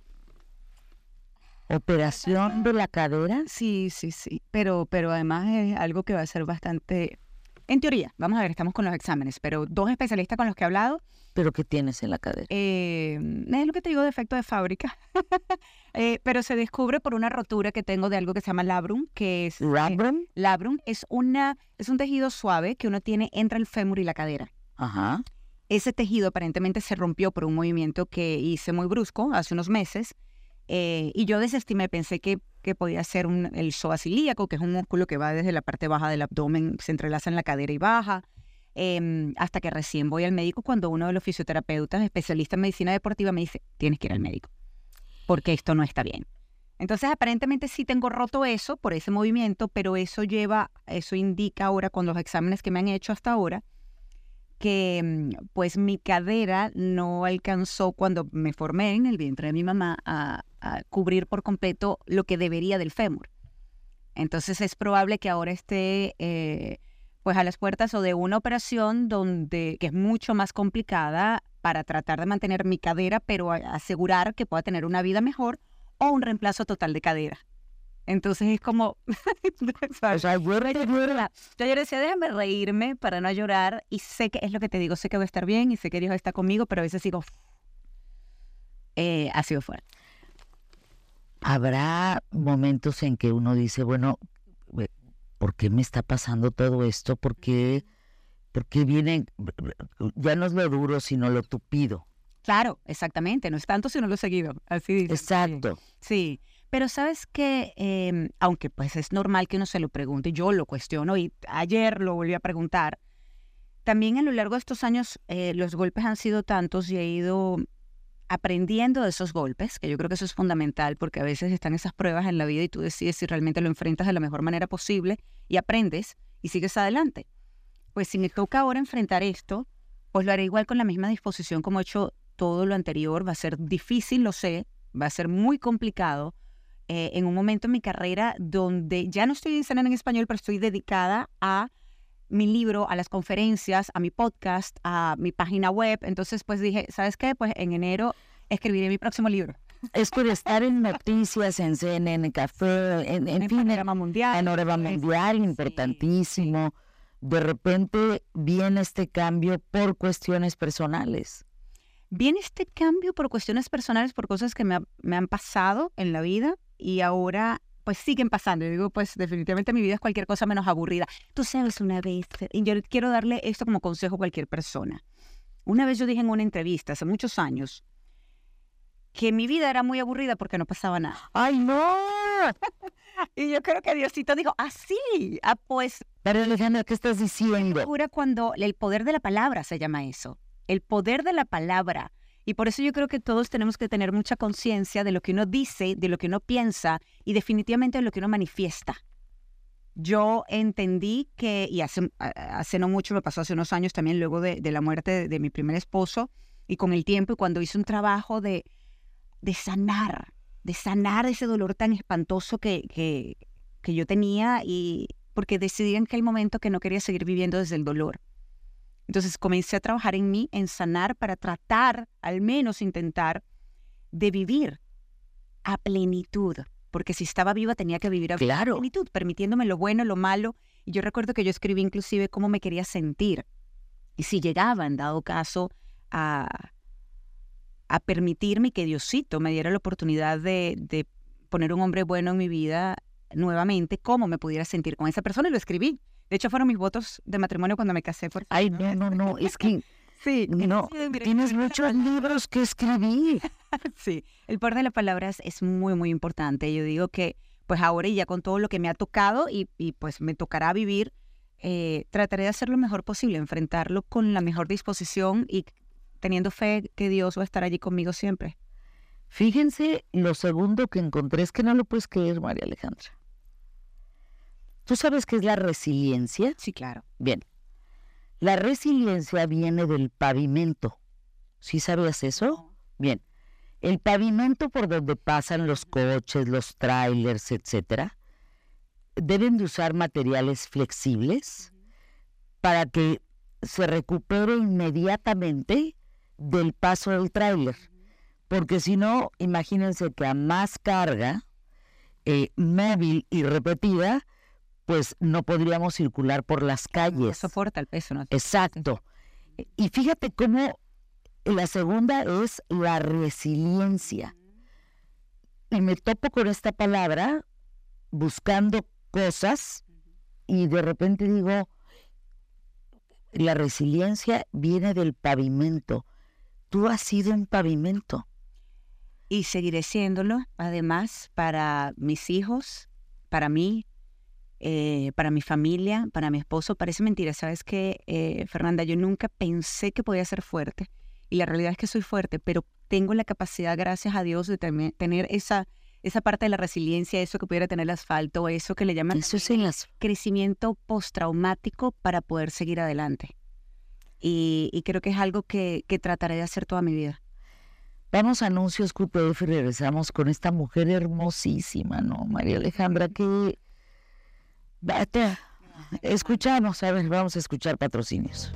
Operación de la cadera. sí, sí, sí. Pero, pero además es algo que va a ser bastante... En teoría, vamos a ver, estamos con los exámenes, pero dos especialistas con los que he hablado ¿Pero qué tienes en la cadera? Eh, es lo que te digo, defecto de fábrica. Eh, pero se descubre por una rotura que tengo de algo que se llama labrum, que es... eh, ¿Labrum? labrum es, una, es un tejido suave que uno tiene entre el fémur y la cadera. Ajá. Ese tejido aparentemente se rompió por un movimiento que hice muy brusco hace unos meses. eh, y yo desestimé, pensé que, que podía ser un, el psoas ilíaco, que es un músculo que va desde la parte baja del abdomen, se entrelaza en la cadera y baja. em, hasta que recién voy al médico cuando uno de los fisioterapeutas, especialista en medicina deportiva, me dice, tienes que ir al médico, porque esto no está bien. Entonces, aparentemente sí tengo roto eso por ese movimiento, pero eso lleva, eso indica ahora con los exámenes que me han hecho hasta ahora, que mm, pues mi cadera no alcanzó cuando me formé en el vientre de mi mamá a, a cubrir por completo lo que debería del fémur. Entonces es probable que ahora esté eh, pues a las puertas o de una operación donde que es mucho más complicada para tratar de mantener mi cadera, pero asegurar que pueda tener una vida mejor o un reemplazo total de cadera. Entonces es como, O sea, yo ayer decía, déjame reírme para no llorar y sé que es lo que te digo, sé que voy a estar bien y sé que Dios está conmigo, pero a veces digo, eh, ha sido fuerte. Habrá momentos en que uno dice, bueno, ve, ¿por qué me está pasando todo esto? ¿Por qué, por qué viene, ya no es lo duro, sino lo tupido? Claro, exactamente, no es tanto sino lo seguido, así dice. Exacto. Sí, pero sabes que, em, aunque pues es normal que uno se lo pregunte, yo lo cuestiono y ayer lo volví a preguntar, también a lo largo de estos años eh, los golpes han sido tantos y he ido aprendiendo de esos golpes, que yo creo que eso es fundamental porque a veces están esas pruebas en la vida y tú decides si realmente lo enfrentas de la mejor manera posible y aprendes y sigues adelante. Pues si me toca ahora enfrentar esto, pues lo haré igual con la misma disposición como he hecho todo lo anterior. Va a ser difícil, lo sé, va a ser muy complicado. eh, en un momento en mi carrera donde ya no estoy enseñando en español, pero estoy dedicada a mi libro, a las conferencias, a mi podcast, a mi página web. Entonces, pues dije, ¿sabes qué? Pues en enero escribiré mi próximo libro. Es por estar en noticias, en CNN, Café, en, en En fin, en, Panorama Mundial. en Oreva Mundial, importantísimo. De repente viene este cambio por cuestiones personales. Viene este cambio por cuestiones personales, por cosas que me, ha- me han pasado en la vida y ahora pues siguen pasando. Yo digo, pues definitivamente mi vida es cualquier cosa menos aburrida. Tú sabes una vez, y yo quiero darle esto como consejo a cualquier persona. Una vez yo dije en una entrevista, hace muchos años, que mi vida era muy aburrida porque no pasaba nada. ¡Ay, no! Y yo creo que Diosito dijo, ah, sí, ah, pues Pero Alejandra, ¿qué estás diciendo? locura cuando el poder de la palabra se llama eso. El poder de la palabra. Y por eso yo creo que todos tenemos que tener mucha conciencia de lo que uno dice, de lo que uno piensa y definitivamente de lo que uno manifiesta. Yo entendí que, y hace, no mucho, me pasó hace unos años también, luego de, de la muerte de, de mi primer esposo, y con el tiempo, y cuando hice un trabajo de, de sanar, de sanar ese dolor tan espantoso que, que, que yo tenía, y porque decidí en aquel momento que no quería seguir viviendo desde el dolor. Entonces comencé a trabajar en mí, en sanar, para tratar, al menos intentar, de vivir a plenitud. Porque si estaba viva tenía que vivir a Claro. plenitud, permitiéndome lo bueno, lo malo. Y yo recuerdo que yo escribí inclusive cómo me quería sentir. Y si llegaba, en dado caso, a, a permitirme que Diosito me diera la oportunidad de, de poner un hombre bueno en mi vida nuevamente, cómo me pudiera sentir con esa persona. Y lo escribí. De hecho, fueron mis votos de matrimonio cuando me casé. Por Ay, no, no, no, es que Sí, no, tienes muchos libros que escribir. Sí, el poder de las palabras es muy, muy importante. Yo digo que, pues ahora y ya con todo lo que me ha tocado y, y pues me tocará vivir, eh, trataré de hacer lo mejor posible, enfrentarlo con la mejor disposición y teniendo fe que Dios va a estar allí conmigo siempre. Fíjense, lo segundo que encontré es que no lo puedes creer, María Alejandra. ¿Tú sabes qué es la resiliencia? Sí, claro. Bien. La resiliencia viene del pavimento. ¿Sí sabías eso? Bien. El pavimento por donde pasan los coches, los trailers, etcétera, deben de usar materiales flexibles para que se recupere inmediatamente del paso del tráiler. Porque si no, imagínense que a más carga eh, móvil y repetida, pues no podríamos circular por las No calles. soporta el peso, ¿no? Exacto. Y fíjate cómo la segunda es la resiliencia. Y me topo con esta palabra buscando cosas y de repente digo, la resiliencia viene del pavimento. Tú has sido un pavimento. Y seguiré siéndolo, además, para mis hijos, para mí, eh, para mi familia, para mi esposo. Parece mentira, ¿sabes qué, eh, Fernanda? Yo nunca pensé que podía ser fuerte. Y la realidad es que soy fuerte, pero tengo la capacidad, gracias a Dios, de tener esa, esa parte de la resiliencia, eso que pudiera tener el asfalto, eso que le llaman Eso es crecimiento postraumático para poder seguir adelante. Y, y creo que es algo que, que trataré de hacer toda mi vida. Vamos a anuncios QPF y regresamos con esta mujer hermosísima, ¿no? María Alejandra, que... Vete. Escuchamos, a ver, vamos a escuchar patrocinios.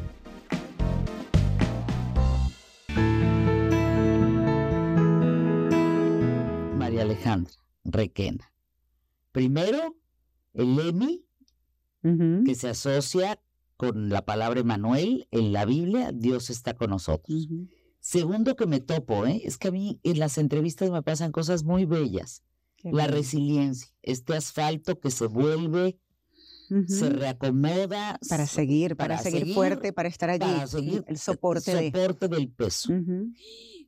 María Alejandra Requena. Primero, el EMI, que se asocia con la palabra Emanuel en la Biblia, Dios está con nosotros. Segundo que me topo, ¿eh? es que a mí en las entrevistas me pasan cosas muy bellas. La resiliencia, este asfalto que se vuelve, se reacomoda. para se- seguir, para, seguir, fuerte, para estar allí. para seguir el soporte de. soporte del peso.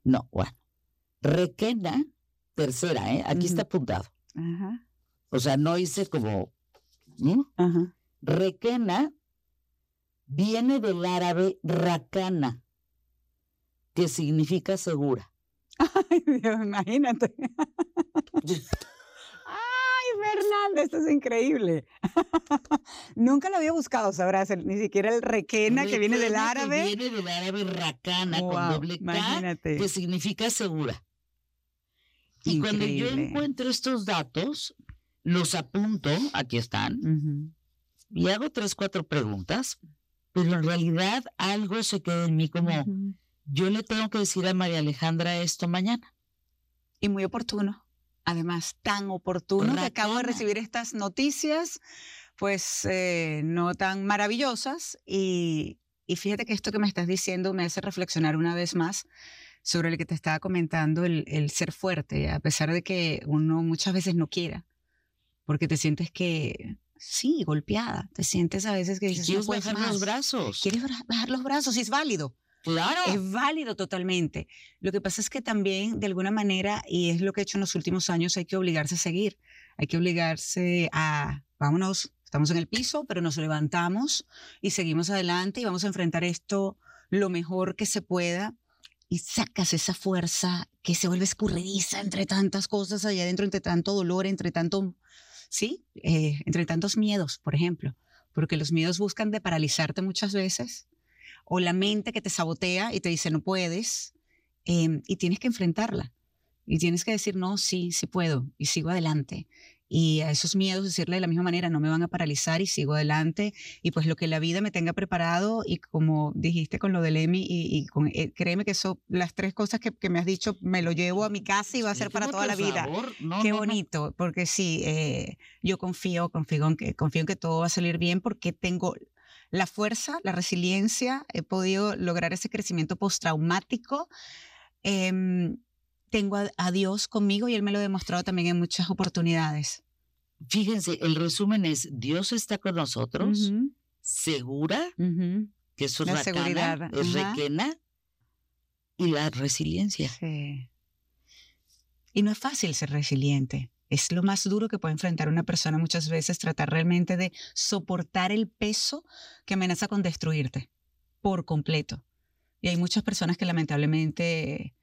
No, bueno. Requena, tercera, ¿eh? aquí está apuntado. O sea, no hice como... Ajá. Requena viene del árabe rakana, que significa segura. Ay, Dios, imagínate. Fernanda, esto es increíble. Nunca lo había buscado, sabrás, ni siquiera el requena que viene del árabe. Que viene del árabe rakana con doble K, imagínate. que significa segura. Y cuando yo encuentro estos datos, los apunto, aquí están, y hago tres, cuatro preguntas, pero en realidad algo se queda en mí como, yo le tengo que decir a María Alejandra esto mañana. Y muy oportuno. Además, tan oportuno que acabo de recibir estas noticias, pues eh, no tan maravillosas. Y, y fíjate que esto que me estás diciendo me hace reflexionar una vez más sobre lo que te estaba comentando, el, el ser fuerte, a pesar de que uno muchas veces no quiera, porque te sientes que, sí, golpeada, te sientes a veces que dices, no quieres puedes bajar los más". brazos. Quieres bajar los brazos y es válido. Claro. Es válido totalmente. Lo que pasa es que también, de alguna manera, y es lo que he hecho en los últimos años, hay que obligarse a seguir. Hay que obligarse a, vámonos, estamos en el piso, pero nos levantamos y seguimos adelante y vamos a enfrentar esto lo mejor que se pueda. Y sacas esa fuerza que se vuelve escurridiza entre tantas cosas allá adentro, entre tanto dolor, entre tanto, sí, eh, entre tantos miedos, por ejemplo. Porque los miedos buscan de paralizarte muchas veces o la mente que te sabotea y te dice no puedes, em, y tienes que enfrentarla. Y tienes que decir, no, sí, sí puedo, y sigo adelante. Y a esos miedos decirle de la misma manera, no me van a paralizar y sigo adelante. Y pues lo que la vida me tenga preparado, y como dijiste con lo del EMI, y, y con, eh, créeme que eso, las tres cosas que, que me has dicho, me lo llevo a mi casa y va a ser para toda la por vida. No, Qué no, no. bonito, porque sí, eh, yo confío, confío en, que, confío en que todo va a salir bien porque tengo la fuerza, la resiliencia, he podido lograr ese crecimiento postraumático. em, tengo a, a Dios conmigo y Él me lo ha demostrado también en muchas oportunidades. Fíjense, el resumen es, Dios está con nosotros, segura, que es racana, seguridad, es ajá. requena, y la resiliencia. Sí. Y no es fácil ser resiliente. Es lo más duro que puede enfrentar una persona muchas veces, tratar realmente de soportar el peso que amenaza con destruirte por completo. Y hay muchas personas que lamentablemente,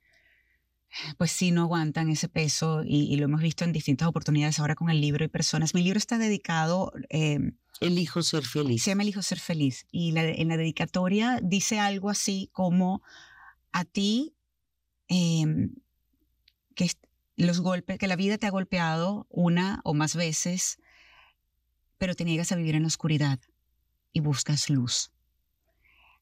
pues sí, no aguantan ese peso y, y lo hemos visto en distintas oportunidades ahora con el libro y personas. Mi libro está dedicado eh, Elijo ser feliz. se llama Elijo ser feliz. Y la- en la dedicatoria dice algo así como a ti em, que los golpes, que la vida te ha golpeado una o más veces, pero te niegas a vivir en la oscuridad y buscas luz.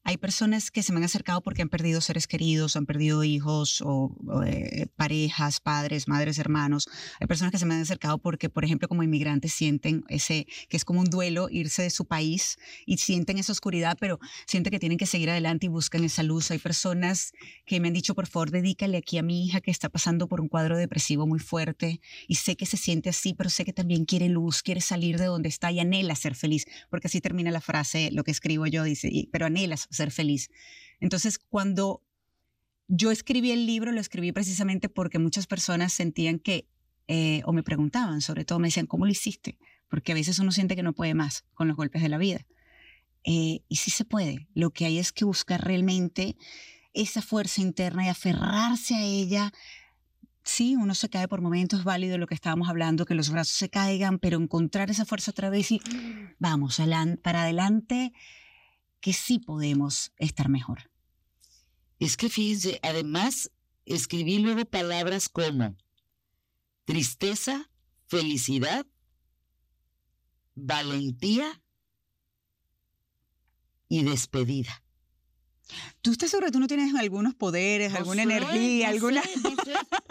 Hay personas que se me han acercado porque han perdido seres queridos, han perdido hijos o, o, eh, parejas, padres, madres, hermanos. Hay personas que se me han acercado porque, por ejemplo, como inmigrantes sienten ese, que es como un duelo irse de su país y sienten esa oscuridad, pero sienten que tienen que seguir adelante y buscan esa luz. Hay personas que me han dicho, por favor, dedícale aquí a mi hija que está pasando por un cuadro depresivo muy fuerte y sé que se siente así, pero sé que también quiere luz, quiere salir de donde está y anhela ser feliz, porque así termina la frase, lo que escribo yo, dice, "Y- pero anhelas ser feliz. Entonces, cuando yo escribí el libro, lo escribí precisamente porque muchas personas sentían que, eh, o me preguntaban, sobre todo me decían, ¿cómo lo hiciste? Porque a veces uno siente que no puede más con los golpes de la vida. Eh, y sí se puede. Lo que hay es que buscar realmente esa fuerza interna y aferrarse a ella. Sí, uno se cae por momentos, es válido lo que estábamos hablando, que los brazos se caigan, pero encontrar esa fuerza otra vez y vamos, para adelante, que sí podemos estar mejor. Es que fíjense, además escribí luego palabras como tristeza, felicidad, valentía y despedida. ¿Tú estás seguro que tú no tienes algunos poderes, No alguna sé, energía, no alguna...? sé, no sé.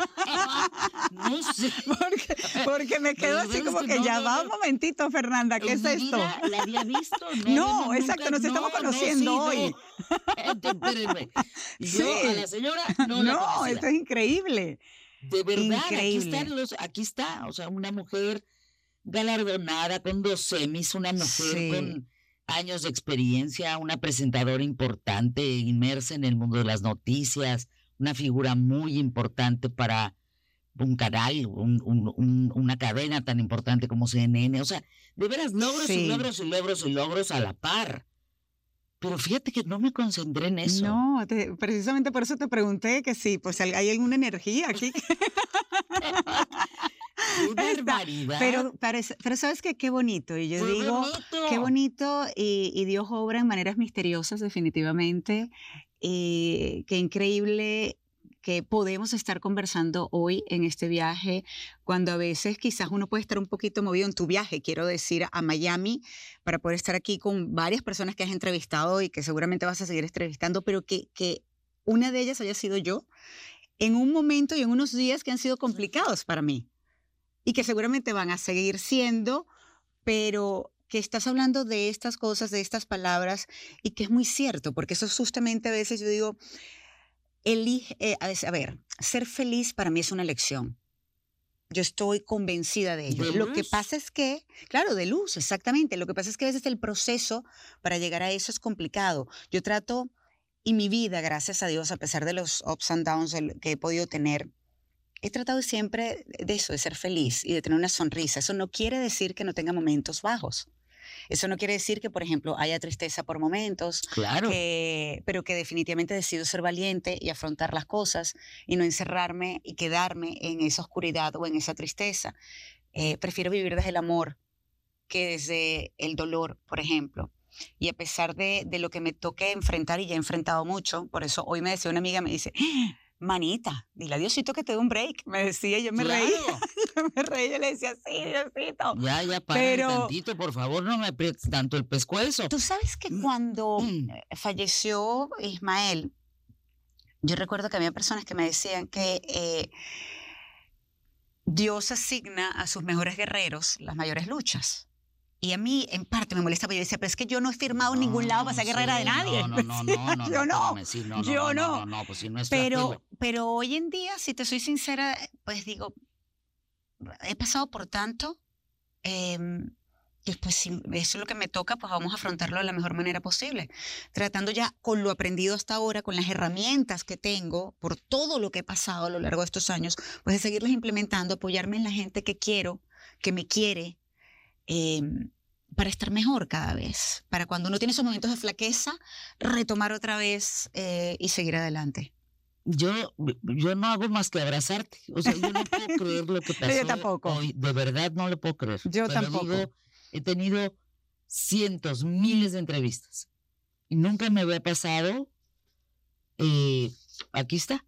No sé. Porque, porque me quedo así como que no, ya no, va no. un momentito, Fernanda, ¿qué es esto? ¿La había visto? No, nunca, exacto, nos estamos conociendo hoy. No, Yo Sí. a la señora no, la No, esto es increíble. De verdad, aquí Increíble. están los, aquí está, o sea, una mujer galardonada con dos semis, una mujer Sí. con años de experiencia, una presentadora importante, inmersa en el mundo de las noticias, una figura muy importante para un canal, un- un- un- una cadena tan importante como CNN. O sea, de veras, logros y Sí. logros y logros y logros a la par. Pero fíjate que no me concentré en eso. No, te- precisamente por eso te pregunté que sí, pues hay alguna energía aquí. Qué barbaridad. Pero, pero sabes que qué bonito. Y yo Qué digo, bonito. qué bonito. Y, y Dios obra en maneras misteriosas, definitivamente. Y qué increíble que podemos estar conversando hoy en este viaje, cuando a veces quizás uno puede estar un poquito movido en tu viaje, quiero decir, a Miami, para poder estar aquí con varias personas que has entrevistado y que seguramente vas a seguir entrevistando, pero que, que una de ellas haya sido yo, en un momento y en unos días que han sido complicados para mí y que seguramente van a seguir siendo, pero que estás hablando de estas cosas, de estas palabras, y que es muy cierto, porque eso es justamente a veces yo digo, elige, eh, a, ver, ser feliz para mí es una elección. Yo estoy convencida de ello. ¿De Lo que pasa es que, claro, de luz, exactamente. Lo que pasa es que a veces el proceso para llegar a eso es complicado. Yo trato, y mi vida, gracias a Dios, a pesar de los ups and downs que he podido tener, he tratado siempre de eso, de ser feliz y de tener una sonrisa. Eso no quiere decir que no tenga momentos bajos. Eso no quiere decir que, por ejemplo, haya tristeza por momentos, Claro. que- pero que definitivamente decido ser valiente y afrontar las cosas y no encerrarme y quedarme en esa oscuridad o en esa tristeza. Eh, prefiero vivir desde el amor que desde el dolor, por ejemplo. Y a pesar de, de lo que me toque enfrentar, y ya he enfrentado mucho, por eso hoy me decía una amiga, me dice, "Ah, manita, dile a Diosito que te dé un break. Me decía, yo me reí, Claro. Me reí, yo le decía, sí, Diosito. Ya, ya, para Pero- tantito, por favor, no me aprietes tanto el pescuezo. Tú sabes que cuando Mm. eh, falleció Ismael, yo recuerdo que había personas que me decían que eh, Dios asigna a sus mejores guerreros las mayores luchas. Y a mí, en parte, me molestaba. Yo decía, pero es que yo no he firmado en ningún lado para ser guerrera de sí, nadie. No, no, no, no, no. Yo no. sí, no, yo no. no. No, no, pues si no es Pero, pero hoy en día, si te soy sincera, pues digo, he pasado por tanto em, y pues si eso es lo que me toca, pues vamos a afrontarlo de la mejor manera posible. Tratando ya con lo aprendido hasta ahora, con las herramientas que tengo, por todo lo que he pasado a lo largo de estos años, pues de seguirlas implementando, apoyarme en la gente que quiero, que me quiere, em, para estar mejor cada vez. Para cuando uno tiene esos momentos de flaqueza, retomar otra vez eh, y seguir adelante. Yo, yo no hago más que abrazarte. O sea, yo no puedo creer lo que pasó. Yo tampoco. hoy. De verdad no lo puedo creer. Yo Pero tampoco. digo, he tenido cientos, miles de entrevistas. Y nunca me había pasado. eh, aquí está.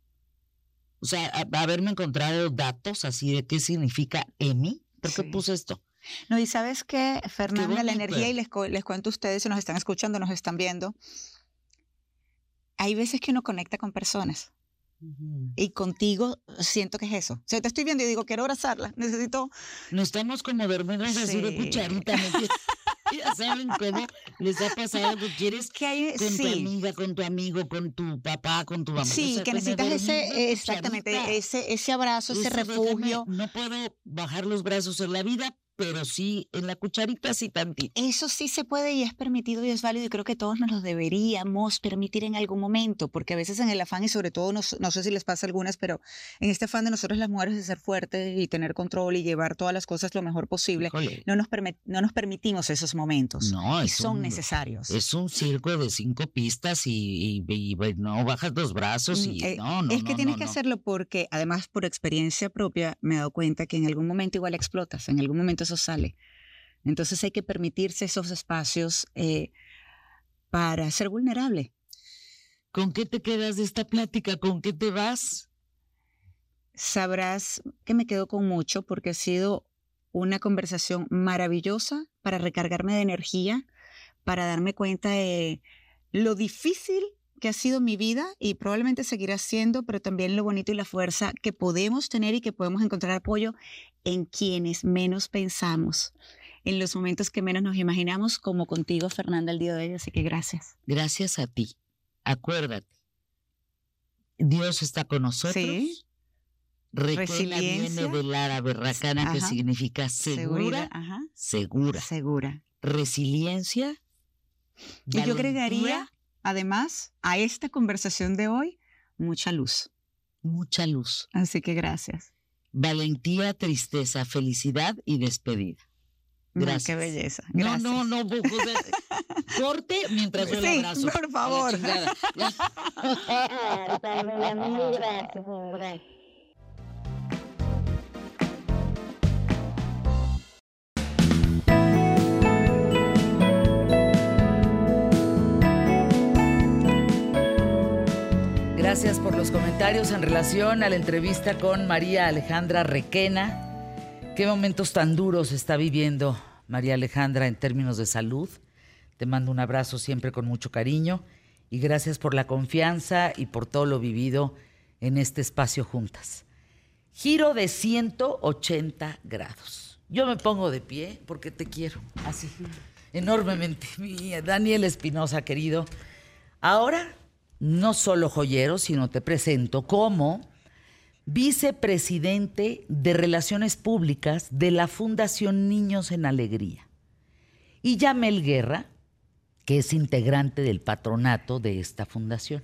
O sea, a- haberme encontrado datos así de qué significa EMI. ¿Por qué Sí. puse esto? No, y sabes qué, Fernanda, la energía, y les, les cuento a ustedes, si nos están escuchando, nos están viendo, hay veces que uno conecta con personas. Y contigo siento que es eso. O sea, te estoy viendo y digo, quiero abrazarla, necesito... No estamos como de Sí. cucharita. ¿me entiendes? ya saben cómo les ha pasado que quieres Que hay, con tu sí, amiga, con tu amigo, con tu papá, con tu mamá. O sí, sea, que necesitas ese, exactamente, cucharita. ese, ese abrazo, ese refugio. no puedo bajar los brazos en la vida, pero sí en la cucharita sí tantito. Eso sí se puede y es permitido y es válido y creo que todos nos lo deberíamos permitir en algún momento, porque a veces en el afán y sobre todo, no, no sé si les pasa a algunas, pero en este afán de nosotros las mujeres de ser fuertes y tener control y llevar todas las cosas lo mejor posible, Híjole, no nos, no nos permitimos esos momentos no, y es son un, necesarios. es un circo de cinco pistas y, y- y, pues, no bajas los brazos Mm, y eh, no, no, es que no, tienes que hacerlo porque, además, por experiencia propia, me he dado cuenta que en algún momento igual explotas, en algún momento eso sale. Entonces hay que permitirse esos espacios eh, para ser vulnerable. ¿Con qué te quedas de esta plática? ¿Con qué te vas? Sabrás que me quedo con mucho porque ha sido una conversación maravillosa para recargarme de energía, para darme cuenta de lo difícil que ha sido mi vida y probablemente seguirá siendo, pero también lo bonito y la fuerza que podemos tener y que podemos encontrar apoyo en quienes menos pensamos, en los momentos que menos nos imaginamos, como contigo, Fernanda, el día de hoy. Así que gracias. Gracias a ti. Acuérdate. Dios está con nosotros. Sí. Recuena Resiliencia. viene del árabe racana que Ajá. significa segura. Ajá. segura. Segura. Resiliencia. Y yo agregaría, además, a esta conversación de hoy, mucha luz. mucha luz. Así que gracias. Valentía, tristeza, felicidad y despedida. Mm, Gracias. Qué belleza. No, Gracias. no, no, bu- o sea, corte mientras yo Sí, el abrazo. por favor. Gracias por los comentarios en relación a la entrevista con María Alejandra Requena. ¿Qué momentos tan duros está viviendo María Alejandra en términos de salud? Te mando un abrazo siempre con mucho cariño y gracias por la confianza y por todo lo vivido en este espacio juntas. Giro de 180 grados. Yo me pongo de pie porque te quiero, así, enormemente. Daniel Espinosa, querido. Ahora, no solo joyero, sino te presento como vicepresidente de Relaciones Públicas de la Fundación Niños en Alegría. Y Yamel Guerra, que es integrante del patronato de esta fundación.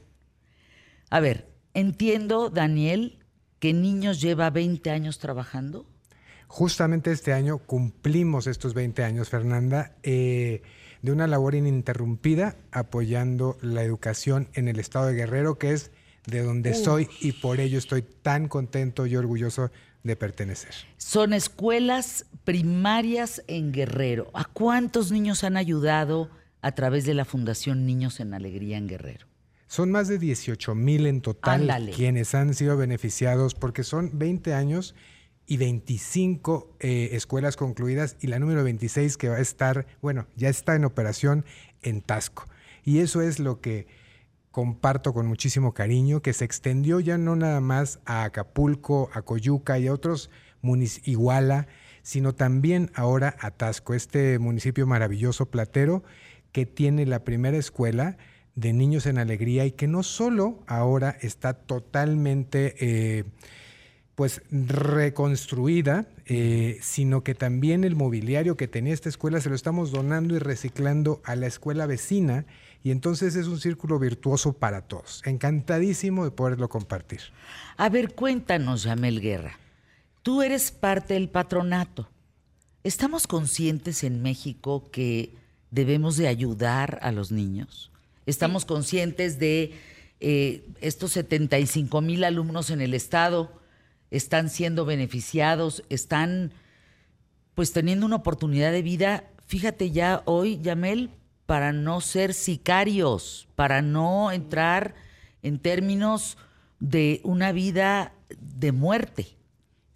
A ver, entiendo, Daniel, que Niños lleva 20 años trabajando. Justamente este año cumplimos estos 20 años, Fernanda, eh, de una labor ininterrumpida apoyando la educación en el estado de Guerrero, que es de donde soy y por ello estoy tan contento y orgulloso de pertenecer. Son escuelas primarias en Guerrero. ¿A cuántos niños han ayudado a través de la Fundación Niños en Alegría en Guerrero? Son más de 18 mil en total Ándale. quienes han sido beneficiados porque son 20 años y 25 eh, escuelas concluidas y la número 26 que va a estar, bueno, ya está en operación en Tasco. Y eso es lo que comparto con muchísimo cariño, que se extendió ya no nada más a Acapulco, a Coyuca y a otros municipios, Iguala, sino también ahora a Tasco, este municipio maravilloso platero que tiene la primera escuela de niños en alegría y que no solo ahora está totalmente eh, pues reconstruida, eh, sino que también el mobiliario que tenía esta escuela se lo estamos donando y reciclando a la escuela vecina y entonces es un círculo virtuoso para todos. Encantadísimo de poderlo compartir. A ver, cuéntanos, Yamel Guerra. Tú eres parte del patronato. ¿Estamos conscientes en México que debemos de ayudar a los niños? ¿Estamos conscientes de eh, estos 75 mil alumnos en el Estado? Están siendo beneficiados, están pues teniendo una oportunidad de vida, fíjate ya hoy, Yamel, para no ser sicarios, para no entrar en términos de una vida de muerte.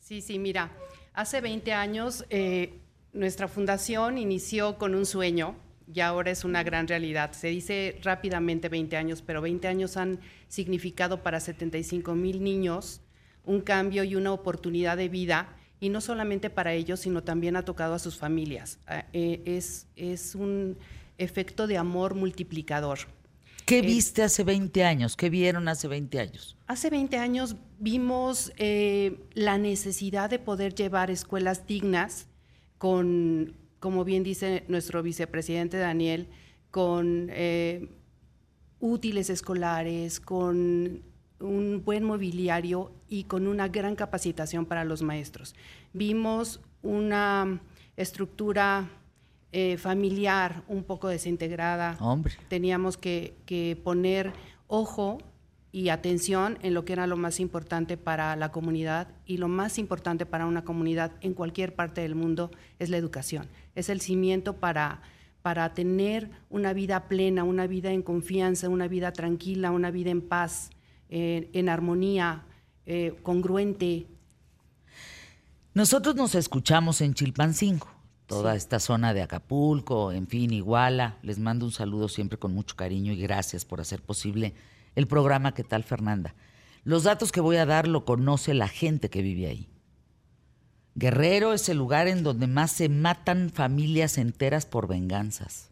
Sí, sí, mira, hace 20 años eh, nuestra fundación inició con un sueño y ahora es una gran realidad. Se dice rápidamente 20 años, pero 20 años han significado para 75 mil niños un cambio y una oportunidad de vida, y no solamente para ellos, sino también ha tocado a sus familias. Ah, eh, es, es un efecto de amor multiplicador. ¿Qué eh, viste hace 20 años? ¿Qué vieron hace 20 años? Hace 20 años vimos eh, la necesidad de poder llevar escuelas dignas con, como bien dice nuestro vicepresidente Daniel, con útiles escolares, con un buen mobiliario y con una gran capacitación para los maestros. Vimos una estructura eh, familiar un poco desintegrada. Hombre. Teníamos que, que poner ojo y atención en lo que era lo más importante para la comunidad y lo más importante para una comunidad en cualquier parte del mundo es la educación. Es el cimiento para, para tener una vida plena, una vida en confianza, una vida tranquila, una vida en paz en armonía, eh, congruente. Nosotros nos escuchamos en Chilpancingo, toda esta zona de Acapulco, en fin, Iguala. Les mando un saludo siempre con mucho cariño y gracias por hacer posible el programa. ¿Qué tal, Fernanda? Los datos que voy a dar lo conoce la gente que vive ahí. Guerrero es el lugar en donde más se matan familias enteras por venganzas.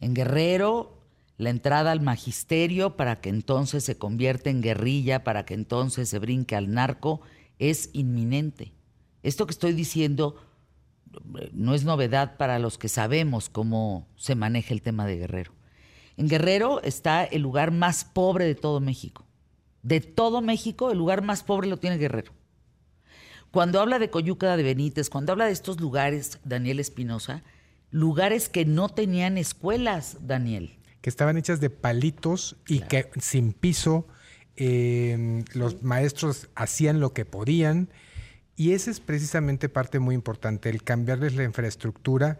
En Guerrero la entrada al magisterio para que entonces se convierta en guerrilla, para que entonces se brinque al narco, es inminente. Esto que estoy diciendo no es novedad para los que sabemos cómo se maneja el tema de Guerrero. En Guerrero está el lugar más pobre de todo México. De todo México, el lugar más pobre lo tiene Guerrero. Cuando habla de Coyuca de Benítez, cuando habla de estos lugares, Daniel Espinosa, lugares que no tenían escuelas, Daniel que estaban hechas de palitos y que sin piso em, los maestros hacían lo que podían. Y esa es precisamente parte muy importante, el cambiarles la infraestructura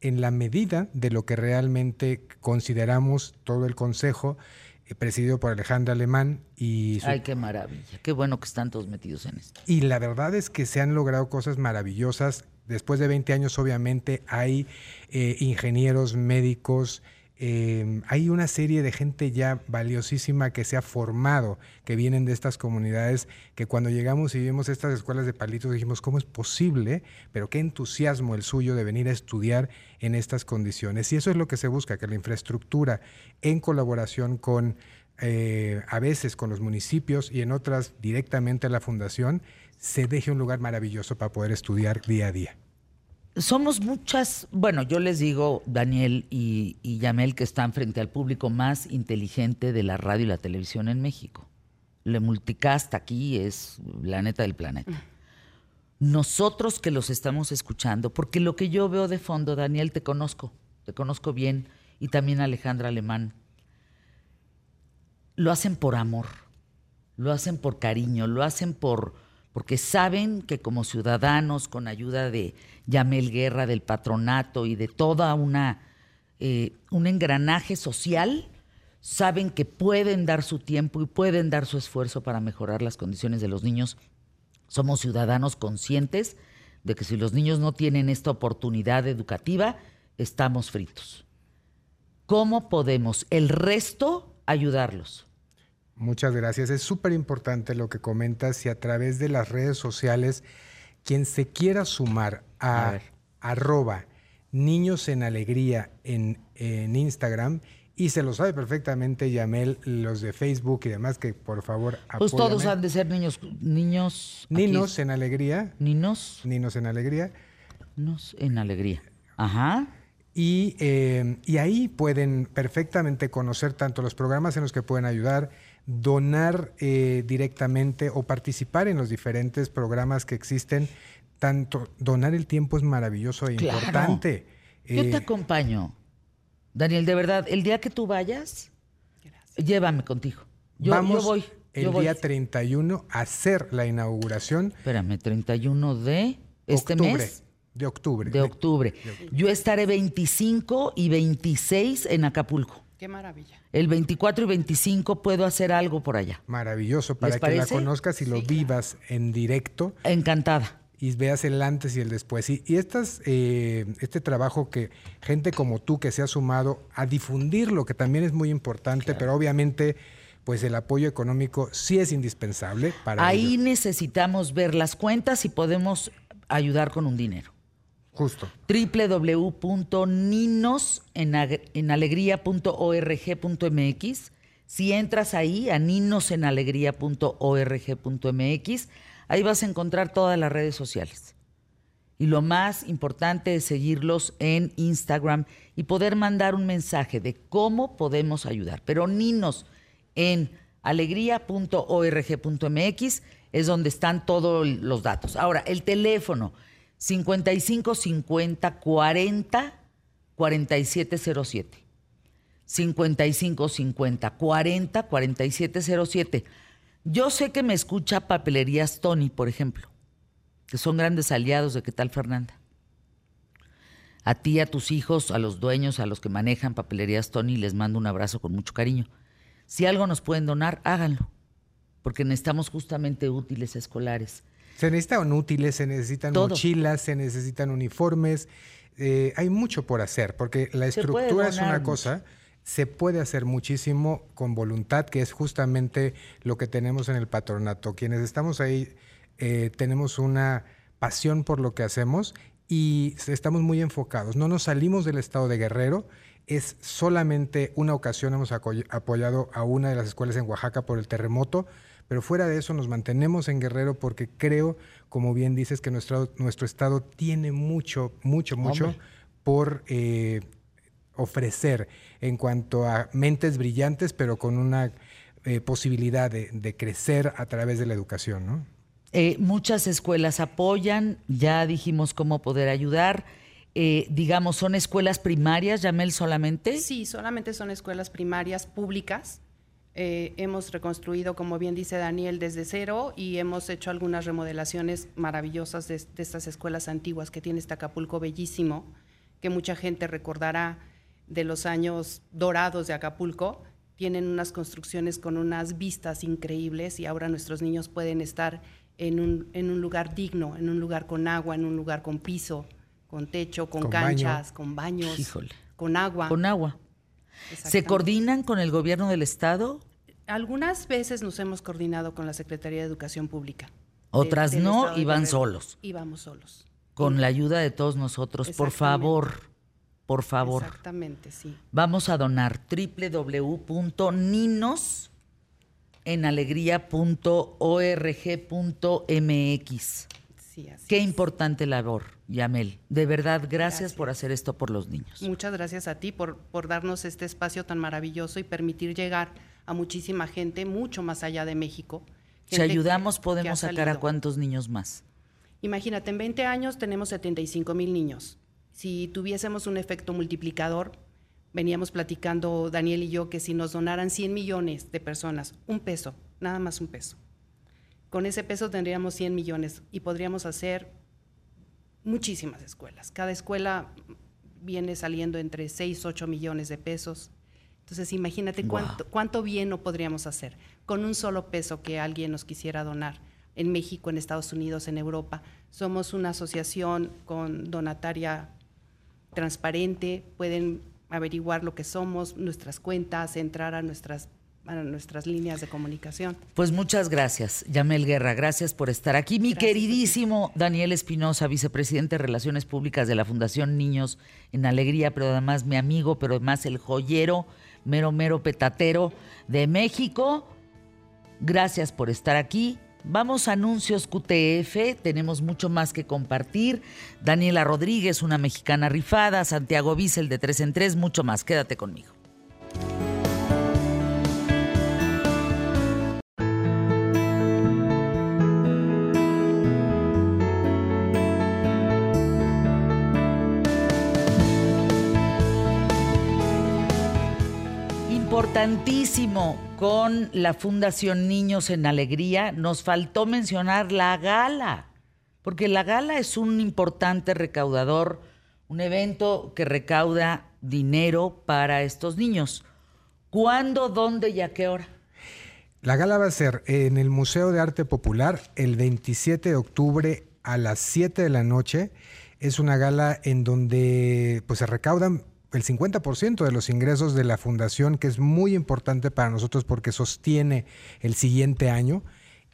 en la medida de lo que realmente consideramos todo el Consejo, eh, presidido por Alejandra Alemán y... Ay, qué maravilla, qué bueno que están todos metidos en esto. Y la verdad es que se han logrado cosas maravillosas. Después de 20 años, obviamente, hay eh, ingenieros, médicos, Em, hay una serie de gente ya valiosísima que se ha formado, que vienen de estas comunidades, que cuando llegamos y vimos estas escuelas de palitos dijimos, ¿cómo es posible? Pero qué entusiasmo el suyo de venir a estudiar en estas condiciones. Y eso es lo que se busca, que la infraestructura, en colaboración con, eh, a veces con los municipios y en otras directamente a la fundación, se deje un lugar maravilloso para poder estudiar día a día somos muchas, bueno, yo les digo, Daniel y, Yamel, que están frente al público más inteligente de la radio y la televisión en México. Le multicast aquí es la neta del planeta. Nosotros que los estamos escuchando, porque lo que yo veo de fondo, Daniel, te conozco, te conozco bien, y también Alejandra Alemán, lo hacen por amor, lo hacen por cariño, lo hacen por porque saben que como ciudadanos, con ayuda de Yamel Guerra, del patronato y de toda una eh, un engranaje social, saben que pueden dar su tiempo y pueden dar su esfuerzo para mejorar las condiciones de los niños. Somos ciudadanos conscientes de que si los niños no tienen esta oportunidad educativa, estamos fritos. ¿Cómo podemos el resto ayudarlos? Muchas gracias. Es súper importante lo que comentas y a través de las redes sociales, quien se quiera sumar a, arroba niños en alegría en, Instagram Y se lo sabe perfectamente Yamel, los de Facebook y demás, que por favor Pues todos apóyame. han de ser niños, niños. Ninos en alegría. Ninos, Ninos en alegría. ninos en alegría. Ajá. Y, eh, y ahí pueden perfectamente conocer tanto los programas en los que pueden ayudar, donar eh, directamente o participar en los diferentes programas que existen. Tanto donar el tiempo es maravilloso e Claro. importante. Yo Eh, te acompaño. Daniel, de verdad, el día que tú vayas, llévame contigo. Yo, vamos yo voy. el yo voy. día 31 a hacer la inauguración Espérame, 31 de este octubre, mes. de octubre. De octubre. Yo estaré 25 y 26 en Acapulco. Qué maravilla. El 24 y 25 puedo hacer algo por allá. Maravilloso para que la conozcas y lo vivas en directo. Encantada. y veas el antes y el después. Y, y estas, eh, este trabajo que gente como tú que se ha sumado a difundirlo, que también es muy importante, pero obviamente pues el apoyo económico sí es indispensable para Ahí ello. necesitamos ver las cuentas y podemos ayudar con un dinero. Justo. www.ninosenalegría.org.mx. Si entras ahí a ninosenalegría.org.mx, ahí vas a encontrar todas las redes sociales. Y lo más importante es seguirlos en Instagram y poder mandar un mensaje de cómo podemos ayudar. Pero Ninos en alegría.org.mx es donde están todos los datos. Ahora, el teléfono 55 50 40 4707. 55 50 40 4707. Yo sé que me escucha Papelerías Tony, por ejemplo, que son grandes aliados de qué tal Fernanda. A ti, a tus hijos, a los dueños, a los que manejan Papelerías Tony, les mando un abrazo con mucho cariño. Si algo nos pueden donar, háganlo, porque necesitamos justamente útiles escolares. Se necesitan útiles, se necesitan Todo. mochilas, se necesitan uniformes. eh, hay mucho por hacer, porque la estructura es una cosa, se puede hacer muchísimo con voluntad, que es justamente lo que tenemos en el patronato. Quienes estamos ahí eh, tenemos una pasión por lo que hacemos y estamos muy enfocados. No nos salimos del estado de Guerrero. Es solamente una ocasión hemos apoyado a una de las escuelas en Oaxaca por el terremoto, pero fuera de eso nos mantenemos en Guerrero porque creo, como bien dices, que nuestro, nuestro estado tiene mucho, mucho, mucho Hombre. por eh, ofrecer en cuanto a mentes brillantes, pero con una eh, posibilidad de, de crecer a través de la educación, ¿no? Eh, muchas escuelas apoyan, ya dijimos cómo poder ayudar. Eh, digamos, ¿son escuelas primarias, Yamel, solamente? Sí, solamente son escuelas primarias públicas. Eh, hemos reconstruido, como bien dice Daniel, desde cero y hemos hecho algunas remodelaciones maravillosas de, de estas escuelas antiguas que tiene este Acapulco bellísimo, que mucha gente recordará de los años dorados de Acapulco. Tienen unas construcciones con unas vistas increíbles y ahora nuestros niños pueden estar en un, en un lugar digno, en un lugar con agua, en un lugar con piso, con techo, con, Con baño. canchas, con baños, Híjole. con agua. Con agua. ¿Se coordinan con el gobierno del estado? Algunas veces nos hemos coordinado con la Secretaría de Educación Pública. Otras no, y van solos. Y vamos solos. Con la ayuda de todos nosotros. Por favor, por favor. Exactamente, sí. Vamos a donar www.ninos en alegría.org.mx. Sí, así Qué es. importante labor, Yamel. De verdad, gracias, Gracias. por hacer esto por los niños. Muchas gracias a ti por, por darnos este espacio tan maravilloso y permitir llegar a muchísima gente, mucho más allá de México. Si que- ayudamos, que podemos sacar a cuántos niños más. Imagínate, en 20 años tenemos 75 mil niños. Si tuviésemos un efecto multiplicador, veníamos platicando Daniel y yo que si nos donaran 100 millones de personas, un peso, nada más un peso. Con ese peso tendríamos 100 millones y podríamos hacer muchísimas escuelas. Cada escuela viene saliendo entre 6, 8 millones de pesos. Entonces, imagínate cuánto bien no podríamos hacer con un solo peso que alguien nos quisiera donar en México, en Estados Unidos, en Europa. Somos una asociación con donataria transparente, pueden averiguar lo que somos, nuestras cuentas, entrar a nuestras, a nuestras líneas de comunicación. Pues muchas gracias, Yamel Guerra. Gracias por estar aquí. Mi Gracias queridísimo Daniel Espinosa, vicepresidente de Relaciones Públicas de la Fundación Niños en Alegría, pero además mi amigo, pero además el joyero mero, mero petatero de México. Gracias por estar aquí. Vamos a anuncios QTF, tenemos mucho más que compartir. Daniela Rodríguez, una mexicana rifada, Santiago Bissell de 3 en 3, mucho más. Quédate conmigo. Importantísimo con la Fundación Niños en Alegría, nos faltó mencionar la gala, porque la gala es un importante recaudador, un evento que recauda dinero para estos niños. ¿Cuándo, dónde y a qué hora? La gala va a ser en el Museo de Arte Popular el 27 de octubre a las 7 de la noche. Es una gala en donde pues, se recaudan el 50% de los ingresos de la fundación, que es muy importante para nosotros porque sostiene el siguiente año.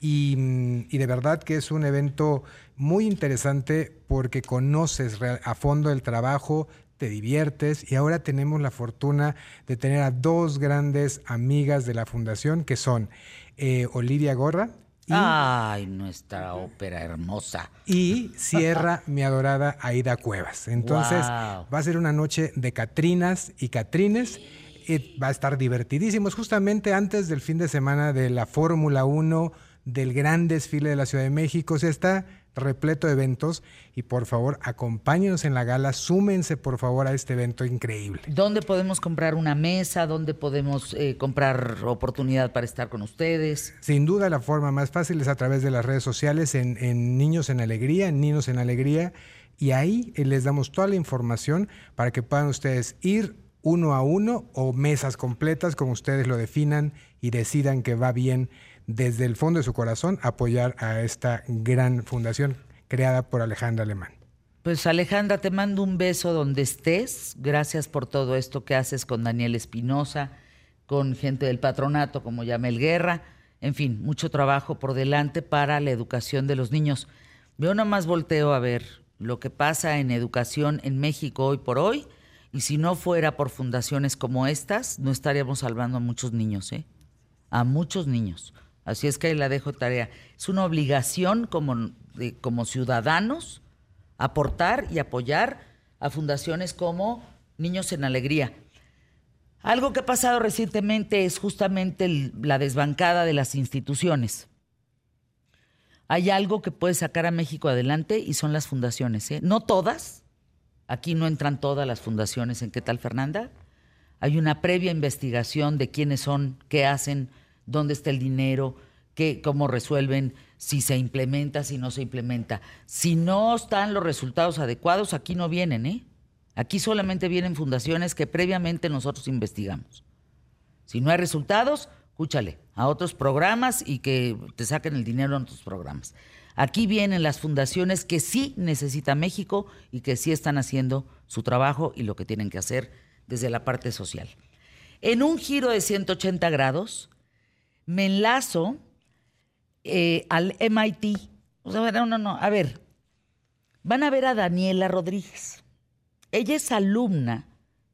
Y, mm, de verdad que es un evento muy interesante porque conoces a fondo el trabajo, te diviertes y ahora tenemos la fortuna de tener a dos grandes amigas de la fundación que son eh, Olivia Gorra, Ay, nuestra ópera hermosa. Y cierra mi adorada Aida Cuevas. Entonces va a ser una noche de Catrinas y Catrines. Y va a estar divertidísimo. Justamente antes del fin de semana de la Fórmula 1, del gran desfile de la Ciudad de México. O sea, está repleto de eventos y por favor acompáñenos en la gala, súmense por favor a este evento increíble. ¿Dónde podemos comprar una mesa? ¿Dónde podemos eh, comprar oportunidad para estar con ustedes? Sin duda la forma más fácil es a través de las redes sociales en, en Niños en Alegría, en Niños en Alegría y ahí eh, les damos toda la información para que puedan ustedes ir uno a uno o mesas completas como ustedes lo definan y decidan que va bien desde el fondo de su corazón apoyar a esta gran fundación creada por Alejandra Alemán. Pues Alejandra, te mando un beso donde estés. Gracias por todo esto que haces con Daniel Espinosa, con gente del patronato como Yamel Guerra. En fin, mucho trabajo por delante para la educación de los niños. Yo nomás volteo a ver lo que pasa en educación en México hoy por hoy. Y si no fuera por fundaciones como estas, no estaríamos salvando a muchos niños, ¿eh? A muchos niños. Así es que ahí la dejo tarea. Es una obligación como, como ciudadanos aportar y apoyar a fundaciones como Niños en Alegría. Algo que ha pasado recientemente es justamente la desbancada de las instituciones. Hay algo que puede sacar a México adelante y son las fundaciones. ¿eh? No todas, aquí no entran todas las fundaciones en qué tal Fernanda. Hay una previa investigación de quiénes son, qué hacen, dónde está el dinero, qué, cómo resuelven, si se implementa, si no se implementa. Si no están los resultados adecuados, aquí no vienen, ¿eh? Aquí solamente vienen fundaciones que previamente nosotros investigamos. Si no hay resultados, escúchale a otros programas y que te saquen el dinero en otros programas. Aquí vienen las fundaciones que sí necesita México y que sí están haciendo su trabajo y lo que tienen que hacer desde la parte social. En un giro de 180 grados, me enlazo eh, al MIT. O sea, no, no, no. A ver, van a ver a Daniela Rodríguez. Ella es alumna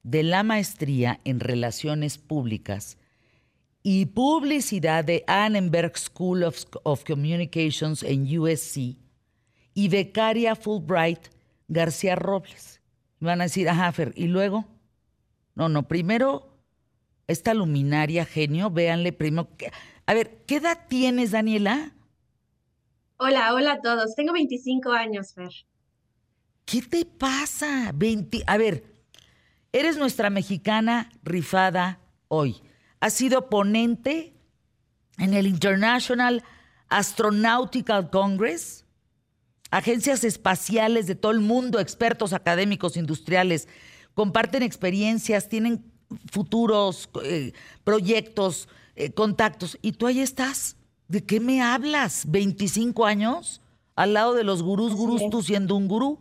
de la maestría en Relaciones Públicas y Publicidad de Annenberg School of, of Communications en USC y becaria Fulbright García Robles. van a decir, ajá, Fer, ¿y luego? No, no, primero esta luminaria genio, véanle primero. A ver, ¿qué edad tienes, Daniela? Hola, hola a todos. Tengo 25 años, Fer. ¿Qué te pasa? A ver, eres nuestra mexicana rifada hoy. Has sido ponente en el International Astronautical Congress, agencias espaciales de todo el mundo, expertos académicos, industriales, comparten experiencias, tienen futuros eh, proyectos, eh, contactos, y tú ahí estás. ¿De qué me hablas? ¿25 años? Al lado de los gurús, gurús, tú siendo un gurú.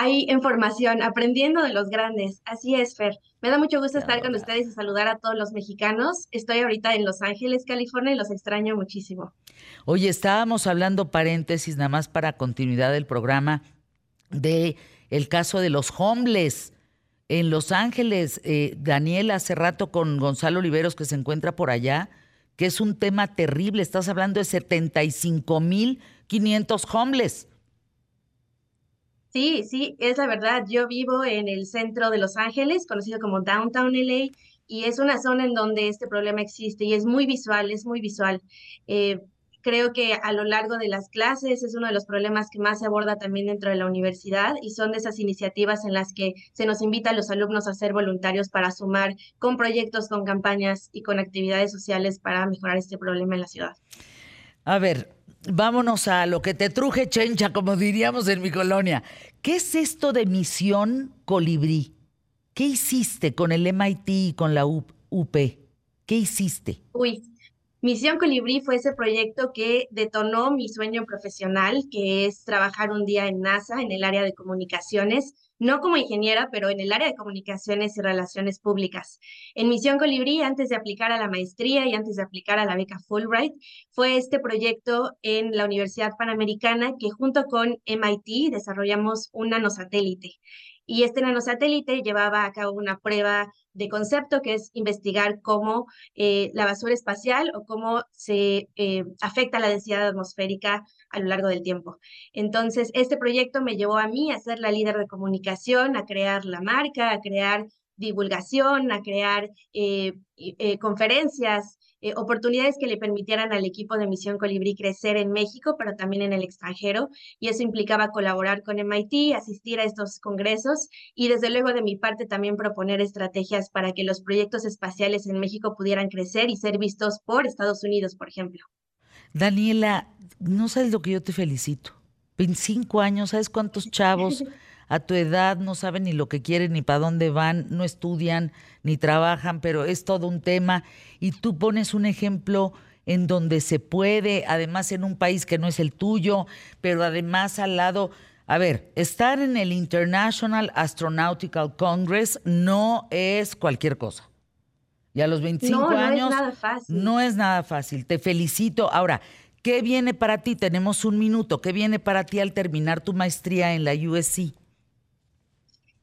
Hay información, aprendiendo de los grandes. Así es, Fer. Me da mucho gusto estar con ustedes y saludar a todos los mexicanos. Estoy ahorita en Los Ángeles, California, y los extraño muchísimo. Oye, estábamos hablando paréntesis, nada más para continuidad del programa, de el caso de los homeless en Los Ángeles, eh, Daniel, hace rato con Gonzalo Oliveros que se encuentra por allá, que es un tema terrible. Estás hablando de 75.500 homeless. Sí, sí, es la verdad. Yo vivo en el centro de Los Ángeles, conocido como Downtown LA, y es una zona en donde este problema existe y es muy visual, es muy visual. Eh, creo que a lo largo de las clases es uno de los problemas que más se aborda también dentro de la universidad y son de esas iniciativas en las que se nos invita a los alumnos a ser voluntarios para sumar con proyectos, con campañas y con actividades sociales para mejorar este problema en la ciudad. A ver, vámonos a lo que te truje chencha, como diríamos en mi colonia. ¿Qué es esto de misión colibrí? ¿Qué hiciste con el MIT y con la UP? ¿Qué hiciste? Uy, Misión Colibrí fue ese proyecto que detonó mi sueño profesional, que es trabajar un día en NASA, en el área de comunicaciones, no como ingeniera, pero en el área de comunicaciones y relaciones públicas. En Misión Colibrí, antes de aplicar a la maestría y antes de aplicar a la beca Fulbright, fue este proyecto en la Universidad Panamericana que junto con MIT desarrollamos un nanosatélite. Y este nanosatélite llevaba a cabo una prueba de concepto que es investigar cómo eh, la basura espacial o cómo se eh, afecta la densidad atmosférica a lo largo del tiempo. Entonces, este proyecto me llevó a mí a ser la líder de comunicación, a crear la marca, a crear divulgación, a crear eh, conferencias, eh, oportunidades que le permitieran al equipo de Misión Colibrí crecer en México, pero también en el extranjero. Y eso implicaba colaborar con MIT, asistir a estos congresos y desde luego de mi parte también proponer estrategias para que los proyectos espaciales en México pudieran crecer y ser vistos por Estados Unidos, por ejemplo. Daniela, no sabes lo que yo te felicito. 25 años, ¿sabes cuántos chavos a tu edad no saben ni lo que quieren, ni para dónde van, no estudian, ni trabajan, pero es todo un tema. Y tú pones un ejemplo en donde se puede, además en un país que no es el tuyo, pero además al lado... A ver, estar en el International Astronautical Congress no es cualquier cosa. Y a los 25 años no es nada fácil. no es nada fácil. Te felicito. Ahora, ¿qué viene para ti? Tenemos un minuto. ¿Qué viene para ti al terminar tu maestría en la USC?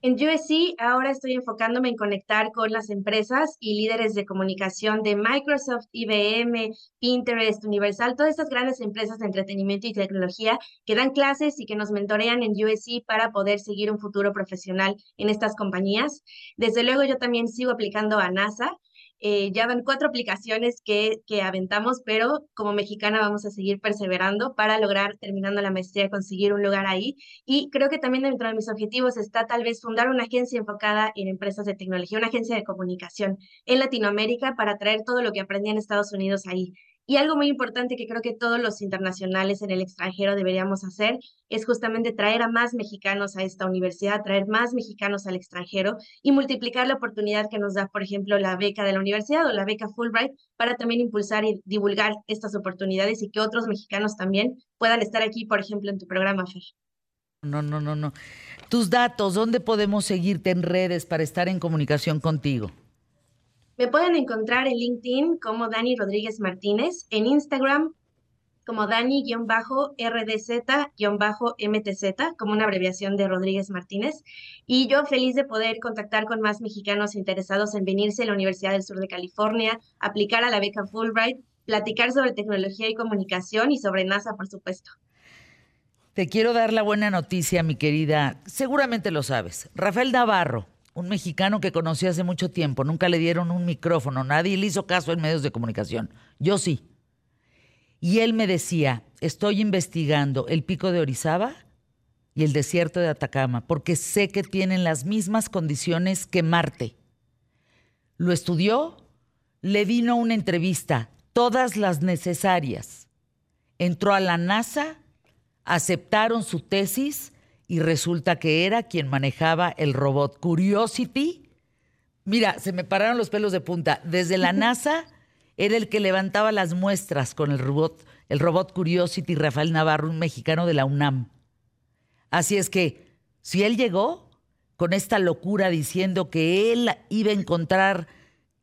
En USC ahora estoy enfocándome en conectar con las empresas y líderes de comunicación de Microsoft, IBM, Pinterest, Universal, todas estas grandes empresas de entretenimiento y tecnología que dan clases y que nos mentorean en USC para poder seguir un futuro profesional en estas compañías. Desde luego yo también sigo aplicando a NASA eh, ya van cuatro aplicaciones que, que aventamos, pero como mexicana vamos a seguir perseverando para lograr, terminando la maestría, conseguir un lugar ahí. Y creo que también dentro de mis objetivos está tal vez fundar una agencia enfocada en empresas de tecnología, una agencia de comunicación en Latinoamérica para traer todo lo que aprendí en Estados Unidos ahí. Y algo muy importante que creo que todos los internacionales en el extranjero deberíamos hacer es justamente traer a más mexicanos a esta universidad, traer más mexicanos al extranjero y multiplicar la oportunidad que nos da, por ejemplo, la beca de la universidad o la beca Fulbright para también impulsar y divulgar estas oportunidades y que otros mexicanos también puedan estar aquí, por ejemplo, en tu programa, Fer. No, no, no, no. Tus datos, ¿dónde podemos seguirte en redes para estar en comunicación contigo? Me pueden encontrar en LinkedIn como Dani Rodríguez Martínez, en Instagram como Dani-RDZ-MTZ, como una abreviación de Rodríguez Martínez. Y yo feliz de poder contactar con más mexicanos interesados en venirse a la Universidad del Sur de California, aplicar a la beca Fulbright, platicar sobre tecnología y comunicación y sobre NASA, por supuesto. Te quiero dar la buena noticia, mi querida. Seguramente lo sabes. Rafael Navarro, un mexicano que conocí hace mucho tiempo, nunca le dieron un micrófono, nadie le hizo caso en medios de comunicación. Yo sí. Y él me decía, estoy investigando el pico de Orizaba y el desierto de Atacama, porque sé que tienen las mismas condiciones que Marte. Lo estudió, le vino una entrevista, todas las necesarias. Entró a la NASA, aceptaron su tesis y resulta que era quien manejaba el robot Curiosity. Mira, se me pararon los pelos de punta. Desde la NASA era el que levantaba las muestras con el robot, el robot Curiosity Rafael Navarro, un mexicano de la UNAM. Así es que, si él llegó con esta locura diciendo que él iba a encontrar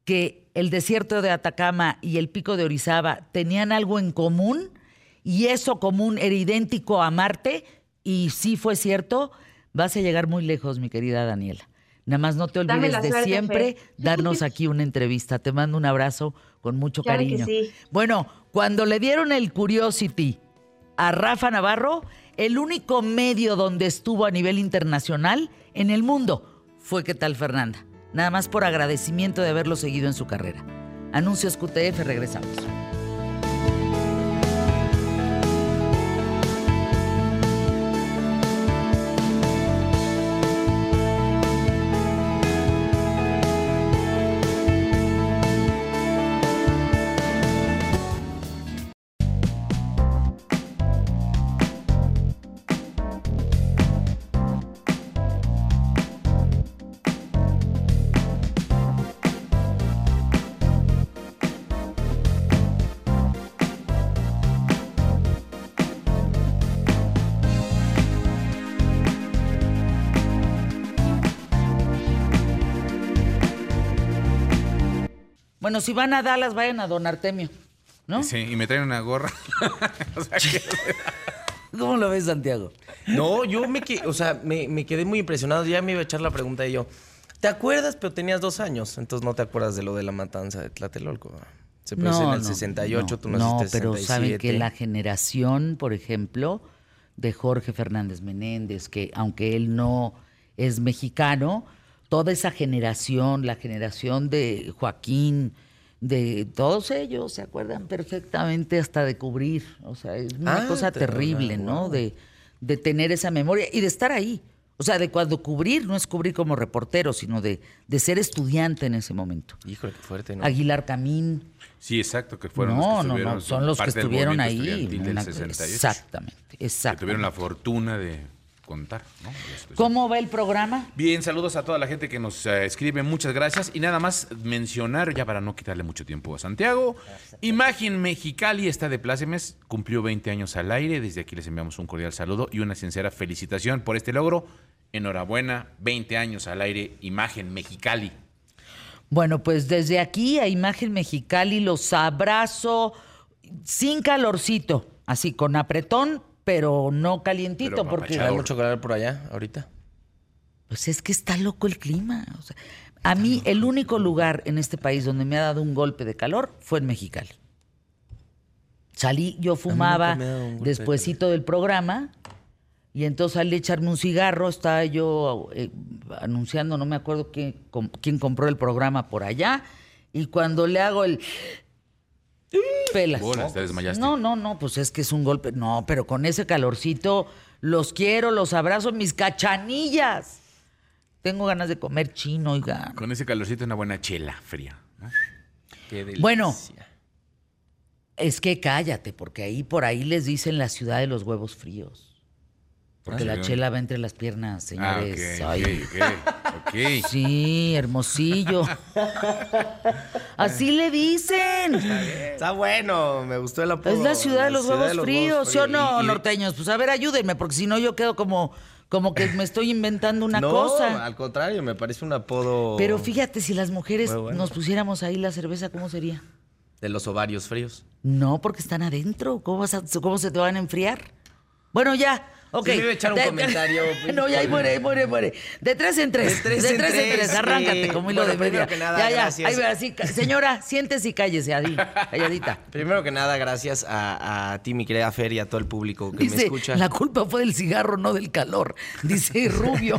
que el desierto de Atacama y el pico de Orizaba tenían algo en común y eso común era idéntico a Marte, y sí fue cierto, vas a llegar muy lejos, mi querida Daniela. Nada más no te olvides de suerte, siempre Fer. darnos aquí una entrevista. Te mando un abrazo con mucho Claro que cariño. sí. Bueno, cuando le dieron el Curiosity a Rafa Navarro, el único medio donde estuvo a nivel internacional en el mundo fue ¿Qué tal Fernanda? Nada más por agradecimiento de haberlo seguido en su carrera. Anuncios QTF, regresamos. Si van a Dallas, vayan a Don Artemio, ¿no? Sí, y me traen una gorra. O sea que- ¿Cómo lo ves, Santiago? No, yo me, que- o sea, me, me quedé muy impresionado. Ya me iba a echar la pregunta y yo, ¿te acuerdas? Pero tenías dos años, entonces no te acuerdas de lo de la matanza de Tlatelolco. Se produce en el 68, tú no, naciste en pero 67. saben que la generación, por ejemplo, de Jorge Fernández Menéndez, que aunque él no es mexicano, toda esa generación, la generación de Joaquín, de todos ellos, se acuerdan perfectamente hasta de cubrir. O sea, es una Ah, cosa te- terrible, ¿no? De, de tener esa memoria y de estar ahí. O sea, de cuando cubrir, no es cubrir como reportero, sino de, de ser estudiante en ese momento. Híjole, qué fuerte, ¿no? Aguilar Camín, Sí, exacto, que fueron no, los que no, estuvieron. no, son los que estuvieron ahí. estudiantil del una- 68, Exactamente, Que exactamente. tuvieron la fortuna de contar, ¿Cómo va el programa? Bien, saludos a toda la gente que nos eh, escribe, muchas gracias. Y nada más mencionar, ya para no quitarle mucho tiempo a Santiago, Imagen Mexicali está de plácemes, cumplió 20 años al aire. Desde aquí les enviamos un cordial saludo y una sincera felicitación por este logro. Enhorabuena, 20 años al aire, Imagen Mexicali. Bueno, pues desde aquí a Imagen Mexicali los abrazo sin calorcito, así con apretón, pero no calientito, Pero porque ¿Hay mucho calor por allá ahorita? pues es que está loco el clima. o sea, a mí el único lugar en este país donde me ha dado un golpe de calor fue en Mexicali. Salí, yo fumaba golpe de despuesito del programa y entonces al echarme un cigarro estaba yo eh, anunciando, no me acuerdo quién, com- quién compró el programa por allá y cuando le hago el pelas. Bolas, te desmayaste. No, no, no, pues es que es un golpe. No, pero con ese calorcito los quiero, los abrazo, mis cachanillas. Tengo ganas de comer chino, oiga. Con ese calorcito, una buena chela fría. ¿no? Qué delicia. Bueno, Es que cállate, porque ahí por ahí les dicen la ciudad de los huevos fríos. Porque Ah, la chela va entre las piernas, Ah, señores. ok, Ay. ok, ok, ok. Sí, hermosillo. Así le dicen. Está bueno, me gustó el apodo. Es la ciudad de los ciudad huevos fríos, ¿sí o no, norteños? Pues a ver, ayúdenme, porque si no yo quedo como, como que me estoy inventando una no, cosa. al contrario, me parece un apodo Pero fíjate, si las mujeres bueno. nos pusiéramos ahí la cerveza, ¿cómo sería? de los ovarios fríos. No, porque están adentro. ¿Cómo, vas a- cómo se te van a enfriar? Bueno, ya. Ok. Sí, me iba a echar un De- comentario. no, ya ahí muere, ahí muere, muere. De tres en tres. De tres en tres, Arráncate sí. como hilo Bueno, de media. primero que nada, ya, ya. gracias. Ahí así. Señora, siéntese y cállese, ahí, calladita. Primero que nada, gracias a, a ti, mi querida Fer, y a todo el público que me escucha. la culpa fue del cigarro, no del calor. Dice Rubio.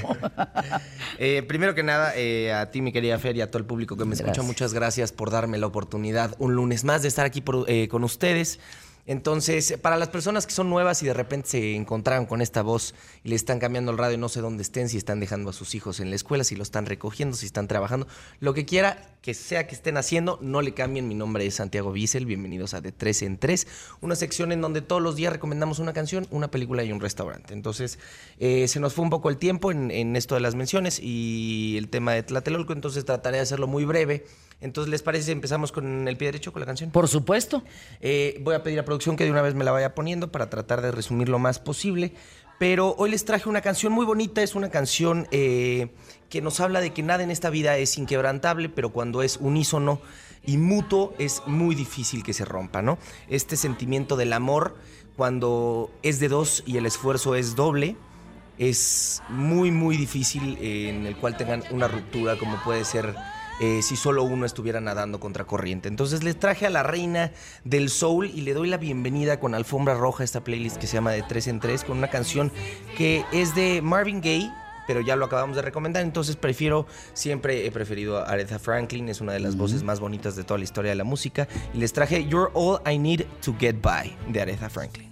Eh, primero que nada, eh, a ti, mi querida Fer, y a todo el público que me escucha, muchas gracias por darme la oportunidad un lunes más de estar aquí por- eh, con ustedes. Entonces, para las personas que son nuevas y de repente se encontraron con esta voz y le están cambiando el radio, no sé dónde estén, si están dejando a sus hijos en la escuela, si lo están recogiendo, si están trabajando, lo que quiera que sea que estén haciendo, no le cambien. Mi nombre es Santiago Bissell, bienvenidos a De Tres en Tres, una sección en donde todos los días recomendamos una canción, una película y un restaurante. Entonces, eh, se nos fue un poco el tiempo en, en esto de las menciones y el tema de Tlatelolco, entonces trataré de hacerlo muy breve. Entonces, ¿les parece si empezamos con el pie derecho con la canción? Por supuesto. Eh, voy a pedir a producción que de una vez me la vaya poniendo para tratar de resumir lo más posible. Pero hoy les traje una canción muy bonita, es una canción eh, que nos habla de que nada en esta vida es inquebrantable, pero cuando es unísono y mutuo es muy difícil que se rompa, ¿no? Este sentimiento del amor, cuando es de dos y el esfuerzo es doble, es muy, muy difícil eh, en el cual tengan una ruptura como puede ser eh, si solo uno estuviera nadando contra corriente. Entonces les traje a la reina del soul y le doy la bienvenida con alfombra roja a esta playlist que se llama De 3 en 3 con una canción que es de Marvin Gaye. Pero ya lo acabamos de recomendar, entonces prefiero, siempre he preferido a Aretha Franklin, es una de las voces más bonitas de toda la historia de la música. Y les traje You're All I Need to Get By de Aretha Franklin.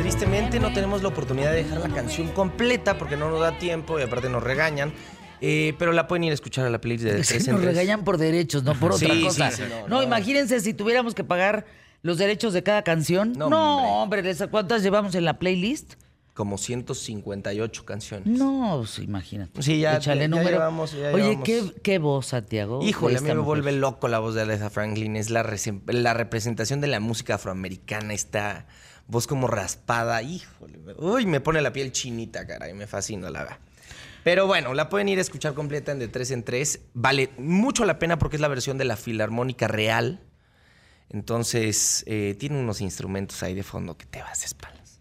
Tristemente no tenemos la oportunidad de dejar la canción completa porque no nos da tiempo y aparte nos regañan. Eh, pero la pueden ir a escuchar a la playlist de Es que 3 en nos 3. regañan por derechos, no por otra Sí, cosa. sí, no, no, no. imagínense si tuviéramos que pagar los derechos de cada canción. No, No, hombre, ¿les- ¿cuántas llevamos en la playlist? Como 158 canciones. No, pues, imagínate. Sí, ya- Échale ya- ya número. llevamos, ya Oye, llevamos. ¿qué, qué voz, Santiago. Híjole, a mí me mujer. vuelve loco la voz de Aretha Franklin. Es la, rese- la representación de la música afroamericana. Esta voz como raspada. Híjole. Uy, me pone la piel chinita, caray. Me fascina, la verdad. Pero bueno, la pueden ir a escuchar completa en de 3 en 3. Vale mucho la pena porque es la versión de la Filarmónica Real. Entonces, eh, tiene unos instrumentos ahí de fondo que te vas de espaldas.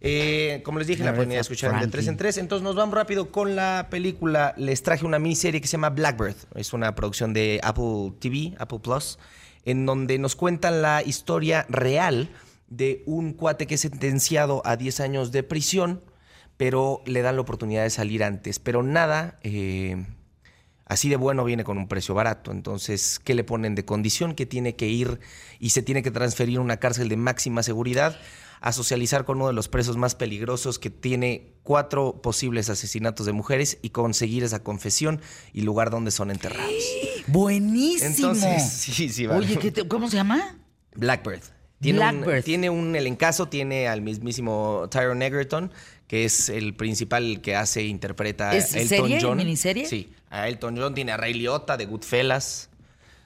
Eh, como les dije, la pueden ir a escuchar de 3 en. 3. Entonces nos vamos rápido con la película. Les traje una miniserie que se llama Blackbird. Es una producción de Apple TV, Apple Plus, en donde nos cuentan la historia real de un cuate que es sentenciado a 10 años de prisión, pero le dan la oportunidad de salir antes. Pero nada, eh, así de bueno viene con un precio barato. Entonces, ¿qué le ponen de condición? Que tiene que ir y se tiene que transferir a una cárcel de máxima seguridad a socializar con uno de los presos más peligrosos que tiene cuatro posibles asesinatos de mujeres y conseguir esa confesión y lugar donde son enterrados. Buenísimo. Entonces, sí, sí, vale. Oye, ¿qué te- ¿cómo se llama? Blackbird. Tiene Un, Blackbird. tiene un elencazo, tiene al mismísimo Tyrone Egerton, que es el principal que hace, interpreta a ¿Es Elton serie, John. miniserie? Sí, a Elton John, tiene a Ray Liotta de Goodfellas.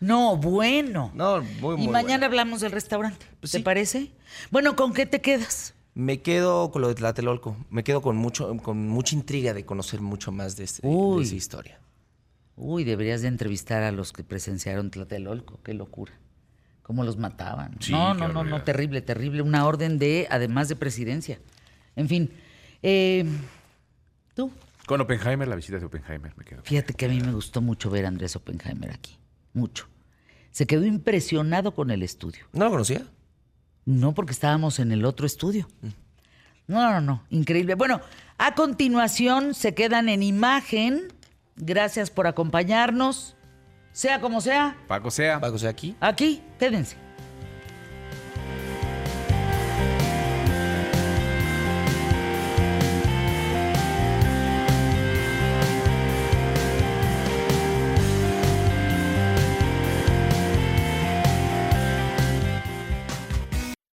No, bueno. No, muy, muy y mañana bueno. hablamos del restaurante. Pues ¿Te sí. parece? Bueno, ¿con qué te quedas? Me quedo con lo de Tlatelolco. Me quedo con mucho, con mucha intriga de conocer mucho más de, este, de esa historia. Uy, deberías de entrevistar a los que presenciaron Tlatelolco. Qué locura. Cómo los mataban. Sí, no, no, no, no, terrible, terrible. Una orden de, además de presidencia. En fin. Eh, Tú, Con Oppenheimer, la visita de Oppenheimer, me quedo. fíjate que a mí me gustó mucho ver a Andrés Oppenheimer aquí. Mucho. Se quedó impresionado con el estudio. ¿No lo conocía? No, porque estábamos en el otro estudio. No, no, no, increíble. Bueno, a continuación se quedan en imagen. Gracias por acompañarnos. Sea como sea, Paco sea. Paco, sea aquí. aquí, quédense.